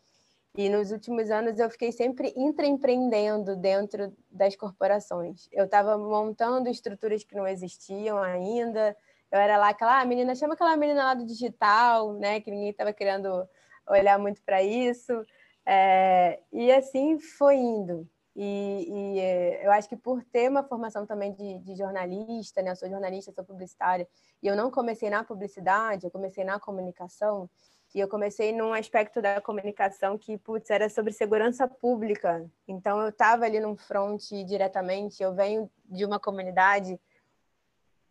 E nos últimos anos eu fiquei sempre intraempreendendo dentro das corporações. Eu estava montando estruturas que não existiam ainda. Eu era lá aquela ah, menina, chama aquela menina lá do digital, né? Que ninguém estava querendo olhar muito para isso. É, e assim foi indo. E, e, é, eu acho que por ter uma formação também de, de, jornalista, né? Eu sou jornalista, sou publicitária, e eu não comecei na publicidade, eu comecei na comunicação, e eu comecei num aspecto da comunicação que, putz, era sobre segurança pública. Então, eu estava ali num front diretamente, eu venho de uma comunidade.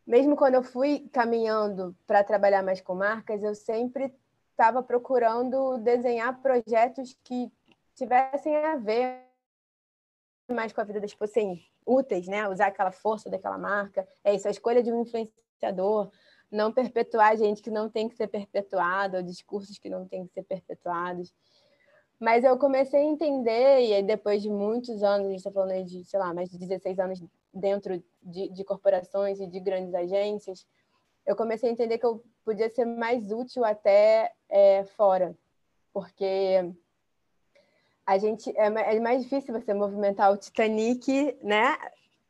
Mesmo quando eu fui caminhando para trabalhar mais com marcas, eu sempre estava procurando desenhar projetos que tivessem a ver mais com a vida das pessoas, fossem úteis, né? Usar aquela força daquela marca. É isso, a escolha de um influenciador, não perpetuar gente que não tem que ser perpetuada, ou discursos que não têm que ser perpetuados. Mas eu comecei a entender, e aí depois de muitos anos, a gente está falando de, sei lá, mais de 16 anos dentro de, de corporações e de grandes agências, eu comecei a entender que eu podia ser mais útil até é, fora, porque a gente é, é, mais difícil você movimentar o Titanic, né,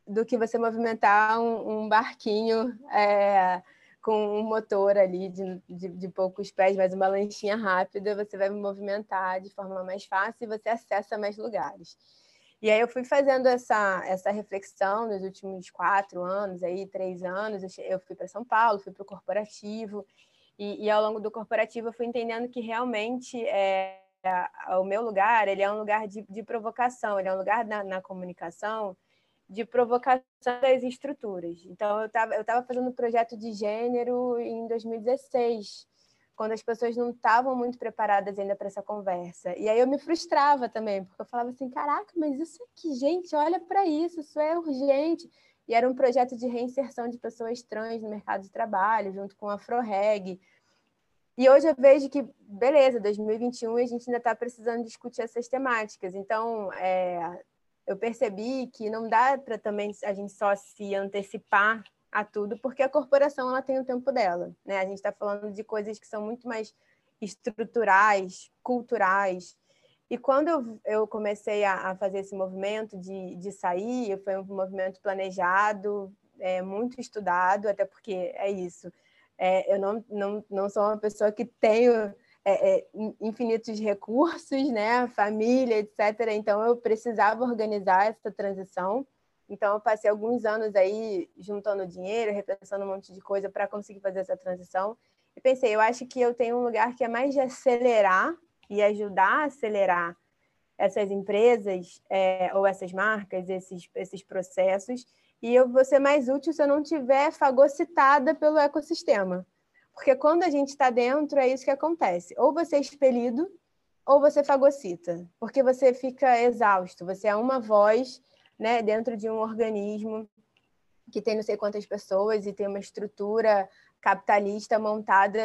do que você movimentar um, um barquinho é, com um motor ali de, de, de, poucos pés, mas uma lanchinha rápida, você vai movimentar de forma mais fácil e você acessa mais lugares. E aí eu fui fazendo essa, essa reflexão nos últimos quatro anos, aí três anos, eu fui para São Paulo, fui para o corporativo, e, e, ao longo do corporativo eu fui entendendo que realmente é, o meu lugar ele é um lugar de, de provocação, ele é um lugar na, na comunicação de provocação das estruturas. Então, eu estava eu tava fazendo um projeto de gênero em 2016, quando as pessoas não estavam muito preparadas ainda para essa conversa. E aí eu me frustrava também, porque eu falava assim: caraca, mas isso aqui, gente, olha para isso, isso é urgente. E era um projeto de reinserção de pessoas trans no mercado de trabalho, junto com a AfroReg. E hoje eu vejo que, beleza, 2021 a gente ainda está precisando discutir essas temáticas. Então, é, eu percebi que não dá para também a gente só se antecipar a tudo, porque a corporação ela tem o tempo dela, né? A gente está falando de coisas que são muito mais estruturais, culturais. E quando eu, eu comecei a, a, fazer esse movimento de, de sair, foi um movimento planejado, é, muito estudado, até porque é isso. É, eu não, não, não sou uma pessoa que tenho é, é, infinitos recursos, né, família, etc. Então eu precisava organizar essa transição. Então eu passei alguns anos aí juntando dinheiro, repensando um monte de coisa para conseguir fazer essa transição. E pensei, eu acho que eu tenho um lugar que é mais de acelerar e ajudar a acelerar essas empresas é, ou essas marcas, esses, esses processos, e eu vou ser mais útil se eu não tiver fagocitada pelo ecossistema. Porque quando a gente está dentro, é isso que acontece. Ou você é expelido, ou você fagocita, porque você fica exausto, você é uma voz né, dentro de um organismo que tem não sei quantas pessoas e tem uma estrutura capitalista montada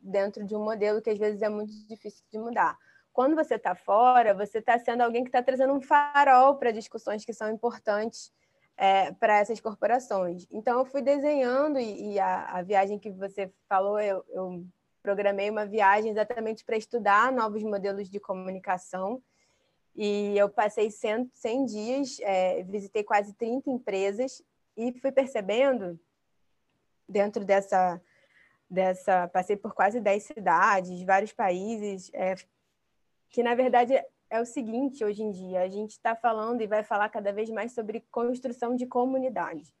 dentro de um modelo que às vezes é muito difícil de mudar. Quando você está fora, você está sendo alguém que está trazendo um farol para discussões que são importantes é, para essas corporações. Então, eu fui desenhando, e, e a, a, viagem que você falou, eu, eu programei uma viagem exatamente para estudar novos modelos de comunicação. E eu passei 100, 100 dias, é, visitei quase 30 empresas e fui percebendo dentro dessa, dessa passei por quase 10 cidades, vários países, é, que na verdade é o seguinte hoje em dia, a gente está falando e vai falar cada vez mais sobre construção de comunidade.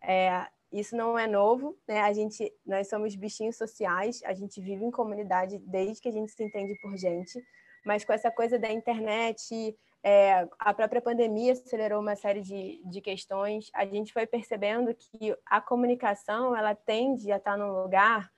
É, isso não é novo, né? A gente, nós somos bichinhos sociais, a gente vive em comunidade desde que a gente se entende por gente, mas com essa coisa da internet, é, a própria pandemia acelerou uma série de, de questões. A gente foi percebendo que a comunicação ela tende a estar num lugar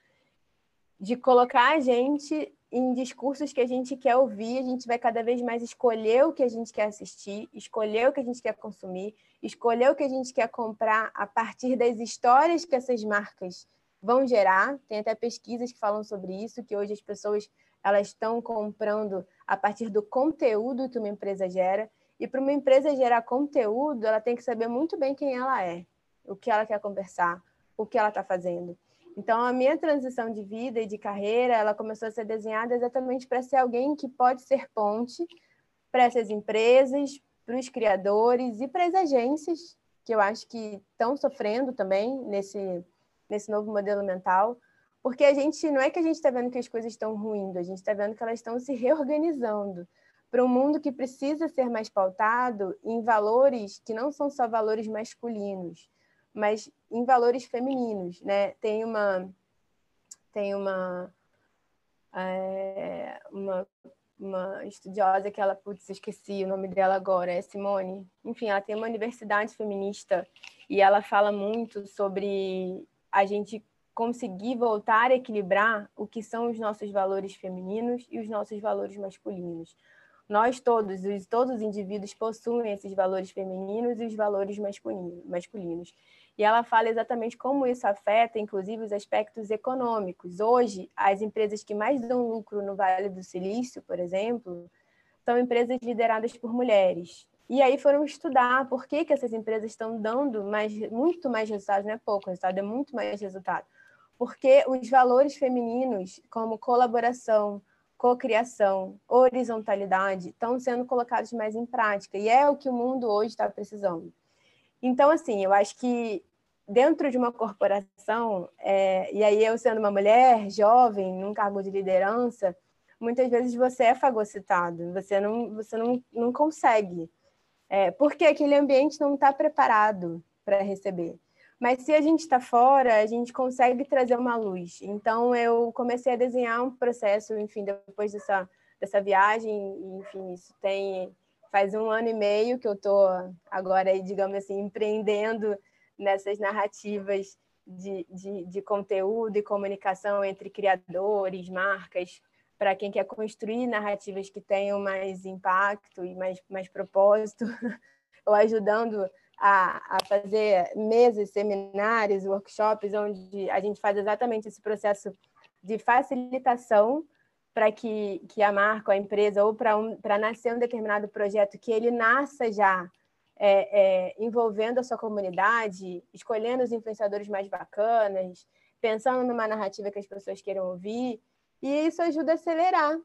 de colocar a gente em discursos que a gente quer ouvir, a gente vai cada vez mais escolher o que a gente quer assistir, escolher o que a gente quer consumir, escolher o que a gente quer comprar a partir das histórias que essas marcas vão gerar. Tem até pesquisas que falam sobre isso, que hoje as pessoas elas estão comprando a partir do conteúdo que uma empresa gera. E para uma empresa gerar conteúdo, ela tem que saber muito bem quem ela é, o que ela quer conversar, o que ela está fazendo. Então, a minha transição de vida e de carreira, ela começou a ser desenhada exatamente para ser alguém que pode ser ponte para essas empresas, para os criadores e para as agências, que eu acho que estão sofrendo também nesse, nesse novo modelo mental, porque a gente não é que a gente está vendo que as coisas estão ruindo, a gente está vendo que elas estão se reorganizando para um mundo que precisa ser mais pautado em valores que não são só valores masculinos, mas em valores femininos, né? Tem uma tem uma é, uma, uma estudiosa que ela, putz, esqueci o nome dela agora, é Simone. Enfim, ela tem uma universidade feminista e ela fala muito sobre a gente conseguir voltar a equilibrar o que são os nossos valores femininos e os nossos valores masculinos. Nós todos, os, todos os indivíduos possuem esses valores femininos e os valores masculinos. E ela fala exatamente como isso afeta, inclusive, os aspectos econômicos. Hoje, as empresas que mais dão lucro no Vale do Silício, por exemplo, são empresas lideradas por mulheres. E aí foram estudar por que, que essas empresas estão dando mais, muito mais resultados, não é pouco resultado, é muito mais resultado porque os valores femininos, como colaboração, cocriação, horizontalidade, estão sendo colocados mais em prática, e é o que o mundo hoje está precisando. Então, assim, eu acho que dentro de uma corporação, é, e aí eu sendo uma mulher jovem, num cargo de liderança, muitas vezes você é fagocitado, você não, você não, não consegue, é, porque aquele ambiente não está preparado para receber. Mas se a gente está fora, a gente consegue trazer uma luz. Então, eu comecei a desenhar um processo, enfim, depois dessa, dessa viagem, enfim, isso tem faz um ano e meio que eu estou agora, digamos assim, empreendendo nessas narrativas de, de, de conteúdo e comunicação entre criadores, marcas, para quem quer construir narrativas que tenham mais impacto e mais, mais propósito, ou ajudando a, a fazer mesas, seminários, workshops, onde a gente faz exatamente esse processo de facilitação para que, que a marca, a empresa, ou para um, nascer um determinado projeto, que ele nasça já é, é, envolvendo a sua comunidade, escolhendo os influenciadores mais bacanas, pensando numa narrativa que as pessoas queiram ouvir. E isso ajuda a acelerar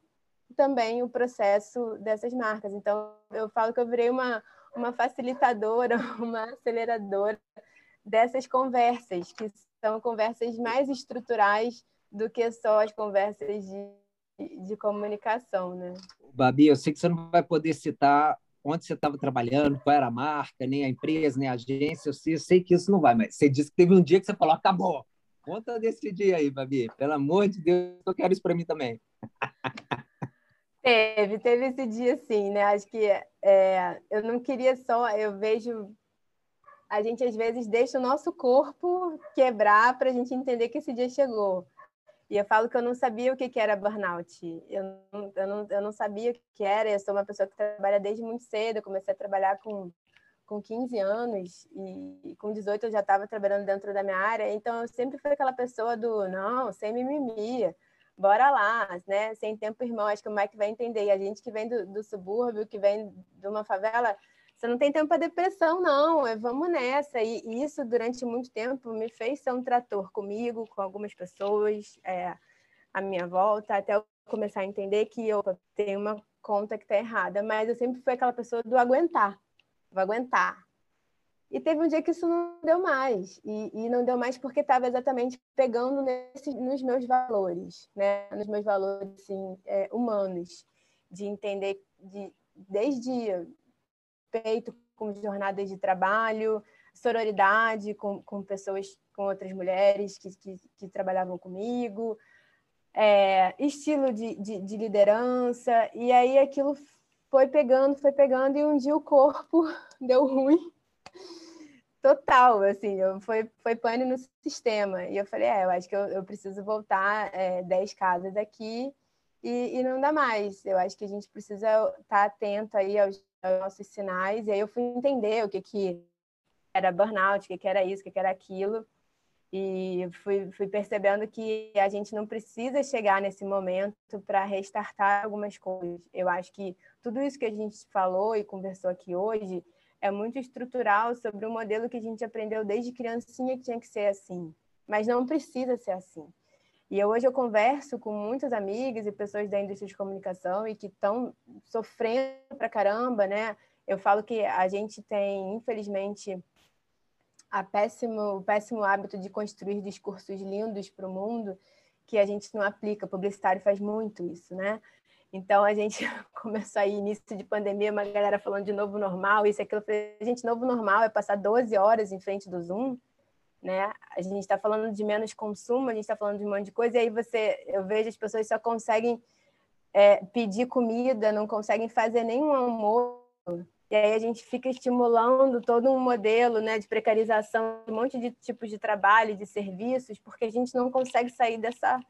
também o processo dessas marcas. Então, eu falo que eu virei uma, uma facilitadora, uma aceleradora dessas conversas, que são conversas mais estruturais do que só as conversas de, de comunicação, né? Babi, eu sei que você não vai poder citar onde você estava trabalhando, qual era a marca, nem a empresa, nem a agência, eu sei, eu sei que isso não vai, mas você disse que teve um dia que você falou, acabou. Conta desse dia aí, Babi. Pelo amor de Deus, eu quero isso para mim também. Teve, teve esse dia sim, né? Acho que é, eu não queria só, eu vejo a gente às vezes deixa o nosso corpo quebrar para a gente entender que esse dia chegou. E eu falo que eu não sabia o que, que era burnout. Eu não, eu, não, eu não sabia o que, que era. Eu sou uma pessoa que trabalha desde muito cedo. Eu comecei a trabalhar com, com 15 anos e com 18 eu já estava trabalhando dentro da minha área. Então eu sempre fui aquela pessoa do não, sem mimimi bora lá, né? Sem tempo, irmão. Acho que o Mike vai entender. E a gente que vem do, do subúrbio, que vem de uma favela, você não tem tempo para depressão, não. É, vamos nessa. E, isso, durante muito tempo, me fez ser um trator comigo, com algumas pessoas é, à minha volta, até eu começar a entender que eu tenho uma conta que está errada. Mas eu sempre fui aquela pessoa do aguentar. Vou aguentar. E teve um dia que isso não deu mais. E, e não deu mais porque estava exatamente pegando nesse, nos meus valores, né? nos meus valores assim, é, humanos, de entender de, desde peito com jornadas de trabalho, sororidade com, com pessoas, com outras mulheres que, que, que trabalhavam comigo, é, estilo de, de, de liderança. E aí aquilo foi pegando, foi pegando, e um dia o corpo deu ruim total, assim, eu, foi, foi pane no sistema. E eu falei, é, eu acho que eu, eu preciso voltar é, 10 casas aqui e, e, não dá mais. Eu acho que a gente precisa estar tá atento aí aos, aos, nossos sinais. E aí eu fui entender o que, que era burnout, o que, que era isso, o que, que era aquilo. E fui, fui percebendo que a gente não precisa chegar nesse momento para restartar algumas coisas. Eu acho que tudo isso que a gente falou e conversou aqui hoje é muito estrutural sobre um modelo que a gente aprendeu desde criancinha que tinha que ser assim, mas não precisa ser assim. E hoje eu converso com muitas amigas e pessoas da indústria de comunicação e que estão sofrendo pra caramba, né? Eu falo que a gente tem, infelizmente, a péssimo, o péssimo hábito de construir discursos lindos para o mundo que a gente não aplica. O publicitário faz muito isso, né? Então a gente começou aí, início de pandemia, uma galera falando de novo normal, isso e aquilo. Eu falei, gente, novo normal é passar 12 horas em frente do Zoom, né? A gente está falando de menos consumo, a gente está falando de um monte de coisa, e aí você, eu vejo as pessoas só conseguem é, pedir comida, não conseguem fazer nenhum almoço. E aí a gente fica estimulando todo um modelo né, de precarização, um monte de tipos de trabalho, de serviços, porque a gente não consegue sair dessa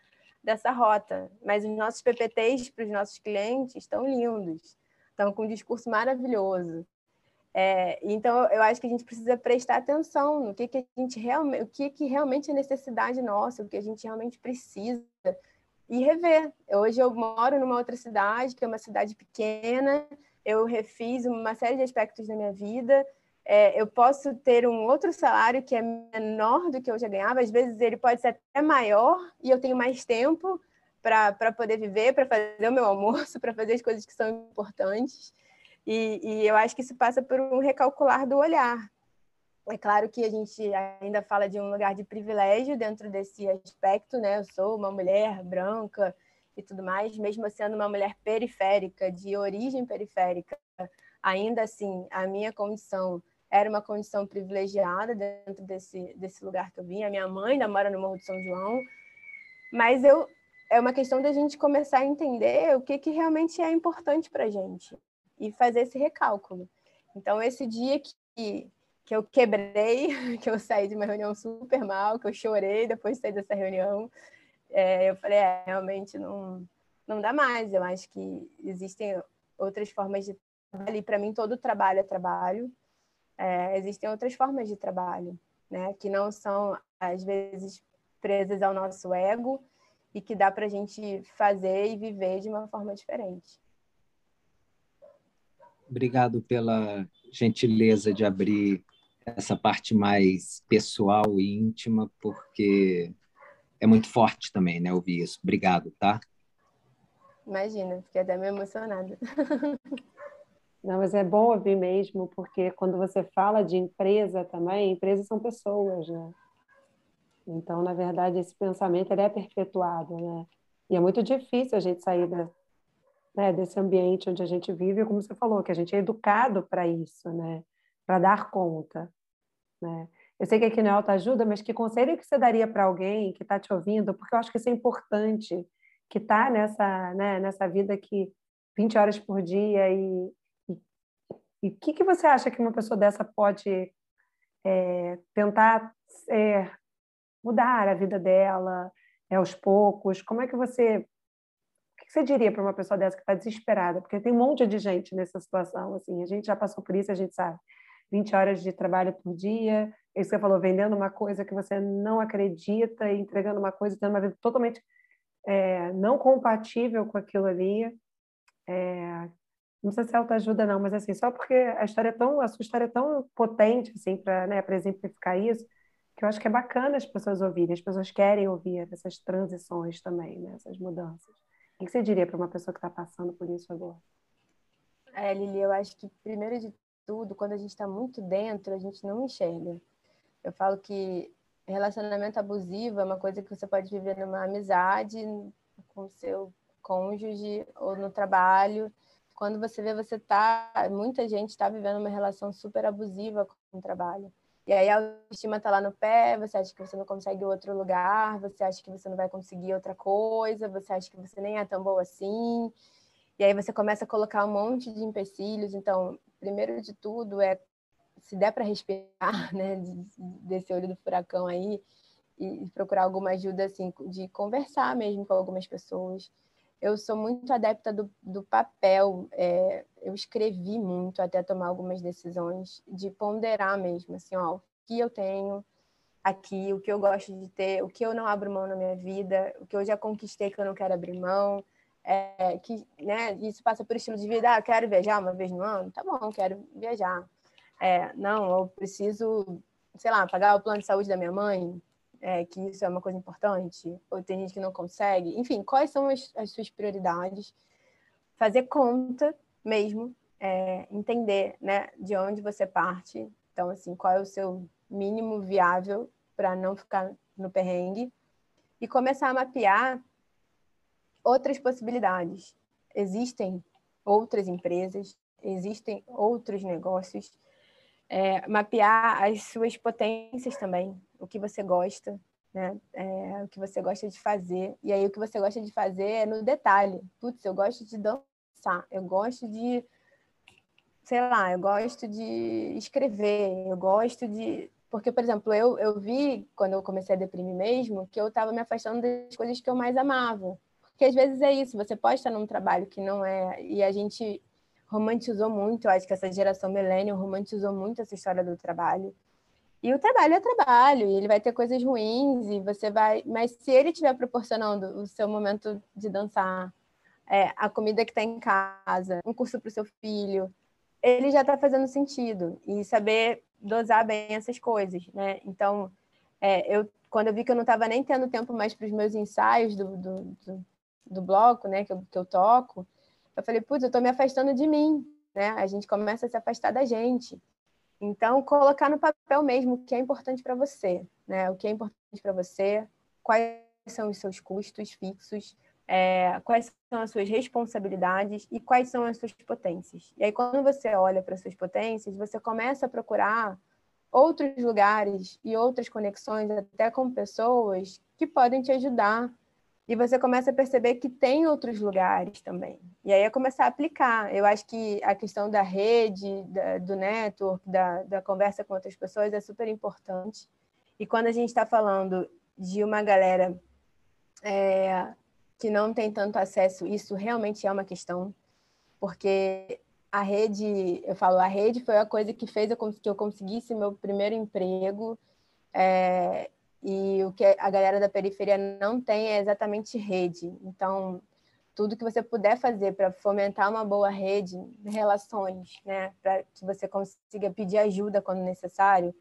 dessa rota. Mas os nossos PPTs para os nossos clientes estão lindos, estão com um discurso maravilhoso. É, então, eu acho que a gente precisa prestar atenção no que, que a gente realmente, o que, que realmente é necessidade nossa, o que a gente realmente precisa e rever. Hoje eu moro numa outra cidade, que é uma cidade pequena, eu refiz uma série de aspectos da minha vida, é, eu posso ter um outro salário que é menor do que eu já ganhava, às vezes ele pode ser até maior e eu tenho mais tempo para poder viver, para fazer o meu almoço, para fazer as coisas que são importantes. E, e, eu acho que isso passa por um recalcular do olhar. É claro que a gente ainda fala de um lugar de privilégio dentro desse aspecto, né? Eu sou uma mulher branca e tudo mais, mesmo sendo uma mulher periférica, de origem periférica, ainda assim, a minha condição era uma condição privilegiada dentro desse, desse lugar que eu vim. A minha mãe ainda mora no Morro de São João, mas eu é uma questão da gente começar a entender o que, que realmente é importante para a gente e fazer esse recálculo. Então, esse dia que, que eu quebrei, que eu saí de uma reunião super mal, que eu chorei depois de sair dessa reunião, é, eu falei, é, realmente não, não dá mais. Eu acho que existem outras formas de trabalho, e para mim todo trabalho é trabalho, é, existem outras formas de trabalho, né? Que não são, às vezes, presas ao nosso ego e que dá para a gente fazer e viver de uma forma diferente. Obrigado pela gentileza de abrir essa parte mais pessoal e íntima, porque é muito forte também, né, ouvir isso. Obrigado, tá? Imagina, fiquei até meio emocionada. Não, mas é bom ouvir mesmo, porque quando você fala de empresa também, empresas são pessoas, né? Então, na verdade, esse pensamento ele é perpetuado, né? E é muito difícil a gente sair da, né, desse ambiente onde a gente vive, como você falou, que a gente é educado para isso, né? Para dar conta, né? Eu sei que aqui não é autoajuda, mas que conselho que você daria para alguém que está te ouvindo? Porque eu acho que isso é importante, que está nessa, né, nessa vida que 20 horas por dia e, e o que, que você acha que uma pessoa dessa pode é, tentar é, mudar a vida dela é, aos poucos? Como é que você. O que você diria para uma pessoa dessa que está desesperada? Porque tem um monte de gente nessa situação. Assim, a gente já passou por isso, a gente sabe. 20 horas de trabalho por dia, é isso que você falou, vendendo uma coisa que você não acredita entregando uma coisa, tendo uma vida totalmente é, não compatível com aquilo ali. É, não sei se autoajuda não, mas assim, só porque a história é tão, a sua história é tão potente assim para, né, exemplificar isso, que eu acho que é bacana as pessoas ouvirem, as pessoas querem ouvir essas transições também, né, essas mudanças. O que você diria para uma pessoa que está passando por isso agora? É, Lili, eu acho que primeiro de tudo, quando a gente está muito dentro, a gente não enxerga. Eu falo que relacionamento abusivo é uma coisa que você pode viver numa amizade com seu cônjuge ou no trabalho quando você vê, você tá. Muita gente está vivendo uma relação super abusiva com o trabalho. E aí a autoestima está lá no pé, você acha que você não consegue outro lugar, você acha que você não vai conseguir outra coisa, você acha que você nem é tão boa assim. E aí você começa a colocar um monte de empecilhos. Então, primeiro de tudo é se der para respirar, né, desse olho do furacão aí e procurar alguma ajuda assim de conversar mesmo com algumas pessoas eu sou muito adepta do, do papel. É, eu escrevi muito até tomar algumas decisões de ponderar mesmo, assim, ó, o que eu tenho aqui, o que eu gosto de ter, o que eu não abro mão na minha vida, o que eu já conquistei que eu não quero abrir mão. É, que, né, isso passa por estilo de vida. Ah, eu quero viajar uma vez no ano? Tá bom, quero viajar. É, não, eu preciso, sei lá, pagar o plano de saúde da minha mãe é, que isso é uma coisa importante, ou tem gente que não consegue. Enfim, quais são as, as suas prioridades? Fazer conta mesmo, é, entender né, de onde você parte. Então, assim, qual é o seu mínimo viável para não ficar no perrengue e começar a mapear outras possibilidades. Existem outras empresas, existem outros negócios. É, mapear as suas potências também, o que você gosta, né? É, o que você gosta de fazer. E aí o que você gosta de fazer é no detalhe. Putz, eu gosto de dançar, eu gosto de, sei lá, eu gosto de escrever, eu gosto de. Porque, por exemplo, eu, eu vi, quando eu comecei a deprimir mesmo, que eu estava me afastando das coisas que eu mais amava. Porque às vezes é isso, você pode estar num trabalho que não é. E a gente romantizou muito, acho que essa geração millennial romantizou muito essa história do trabalho. E o trabalho é trabalho, e ele vai ter coisas ruins, e você vai. Mas se ele estiver proporcionando o seu momento de dançar, é, a comida que está em casa, um curso para o seu filho, ele já está fazendo sentido. E saber dosar bem essas coisas, né? Então, é, eu, quando eu vi que eu não estava nem tendo tempo mais para os meus ensaios do, do, do, do, bloco, né, que eu, que eu toco, eu falei, putz, eu estou me afastando de mim, né? A gente começa a se afastar da gente. Então, colocar no papel mesmo o que é importante para você, né? O que é importante para você, quais são os seus custos fixos, é, quais são as suas responsabilidades e quais são as suas potências. E aí, quando você olha para as suas potências, você começa a procurar outros lugares e outras conexões, até com pessoas que podem te ajudar e você começa a perceber que tem outros lugares também. E aí é começar a aplicar. Eu acho que a questão da rede, da, do network, da, da conversa com outras pessoas é super importante. E quando a gente está falando de uma galera é, que não tem tanto acesso, isso realmente é uma questão, porque a rede, eu falo, a rede foi a coisa que fez eu, que eu conseguisse meu primeiro emprego. É, e o que a galera da periferia não tem é exatamente rede. Então, tudo que você puder fazer para fomentar uma boa rede, relações, né, para que você consiga pedir ajuda quando necessário,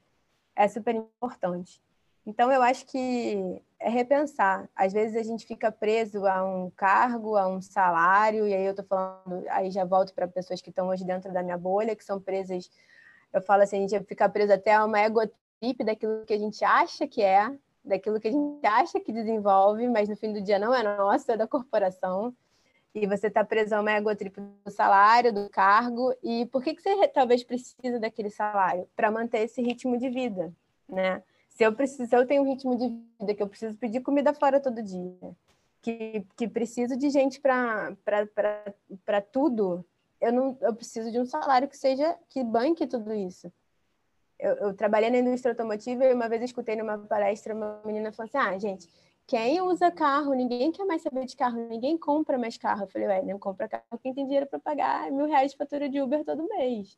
é super importante. Então, eu acho que é repensar. Às vezes a gente fica preso a um cargo, a um salário, e aí eu estou falando, aí já volto para pessoas que estão hoje dentro da minha bolha, que são presas, eu falo assim, a gente fica preso até a uma daquilo que a gente acha que é, daquilo que a gente acha que desenvolve, mas no fim do dia não é nosso, é da corporação. E você está preso a uma egotrip do salário, do cargo, e por que, que você talvez precisa daquele salário? Para manter esse ritmo de vida, né? Se eu preciso, se eu tenho um ritmo de vida que eu preciso pedir comida fora todo dia, que, que preciso de gente para tudo, eu não eu preciso de um salário que seja que banque tudo isso. Eu, eu trabalhei na indústria automotiva e uma vez escutei numa palestra uma menina falando assim: "Ah, gente, quem usa carro? Ninguém quer mais saber de carro, ninguém compra mais carro". Eu falei: "Ué, não compra carro quem tem dinheiro para pagar mil reais de fatura de Uber todo mês".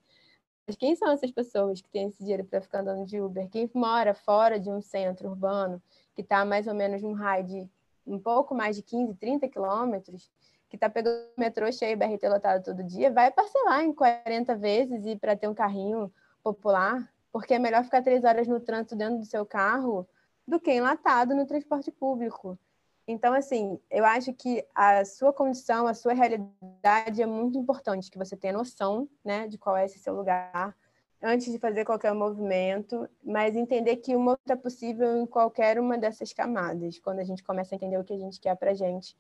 Mas quem são essas pessoas que têm esse dinheiro para ficar andando de Uber? Quem mora fora de um centro urbano, que está mais ou menos num raio de um pouco mais de 15, 30 quilômetros, que está pegando metrô cheio, BRT lotado todo dia, vai parcelar em 40 vezes e para ter um carrinho popular, porque é melhor ficar três horas no trânsito dentro do seu carro do que enlatado no transporte público. Então, assim, eu acho que a sua condição, a sua realidade é muito importante, que você tenha noção né, de qual é esse seu lugar antes de fazer qualquer movimento, mas entender que o movimento é possível em qualquer uma dessas camadas, quando a gente começa a entender o que a gente quer para gente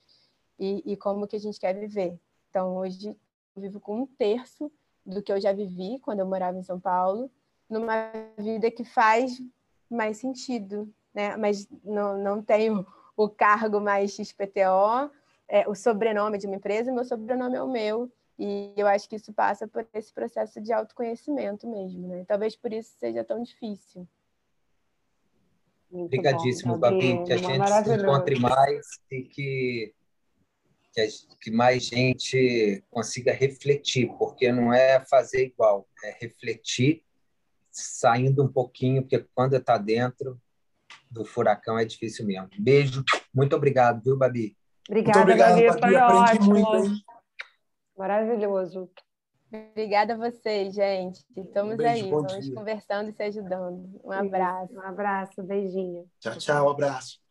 e, e como que a gente quer viver. Então, hoje, eu vivo com um terço do que eu já vivi quando eu morava em São Paulo, numa vida que faz mais sentido, né? Mas não, não tenho o cargo mais XPTO, é, o sobrenome de uma empresa, e meu sobrenome é o meu. E eu acho que isso passa por esse processo de autoconhecimento mesmo, né? Talvez por isso seja tão difícil. Muito Obrigadíssimo, Babi. Que a gente se encontre mais e que, que, a, que mais gente consiga refletir, porque não é fazer igual, é refletir saindo um pouquinho, porque quando está dentro, do furacão é difícil mesmo. Beijo, muito obrigado, viu, Babi? Obrigada, muito obrigado, Babi, foi ótimo. Muito, Maravilhoso. Obrigada a vocês, gente. Estamos um beijo, aí, vamos dia. conversando e se ajudando. Um abraço. Um abraço, beijinho. Tchau, tchau, um abraço.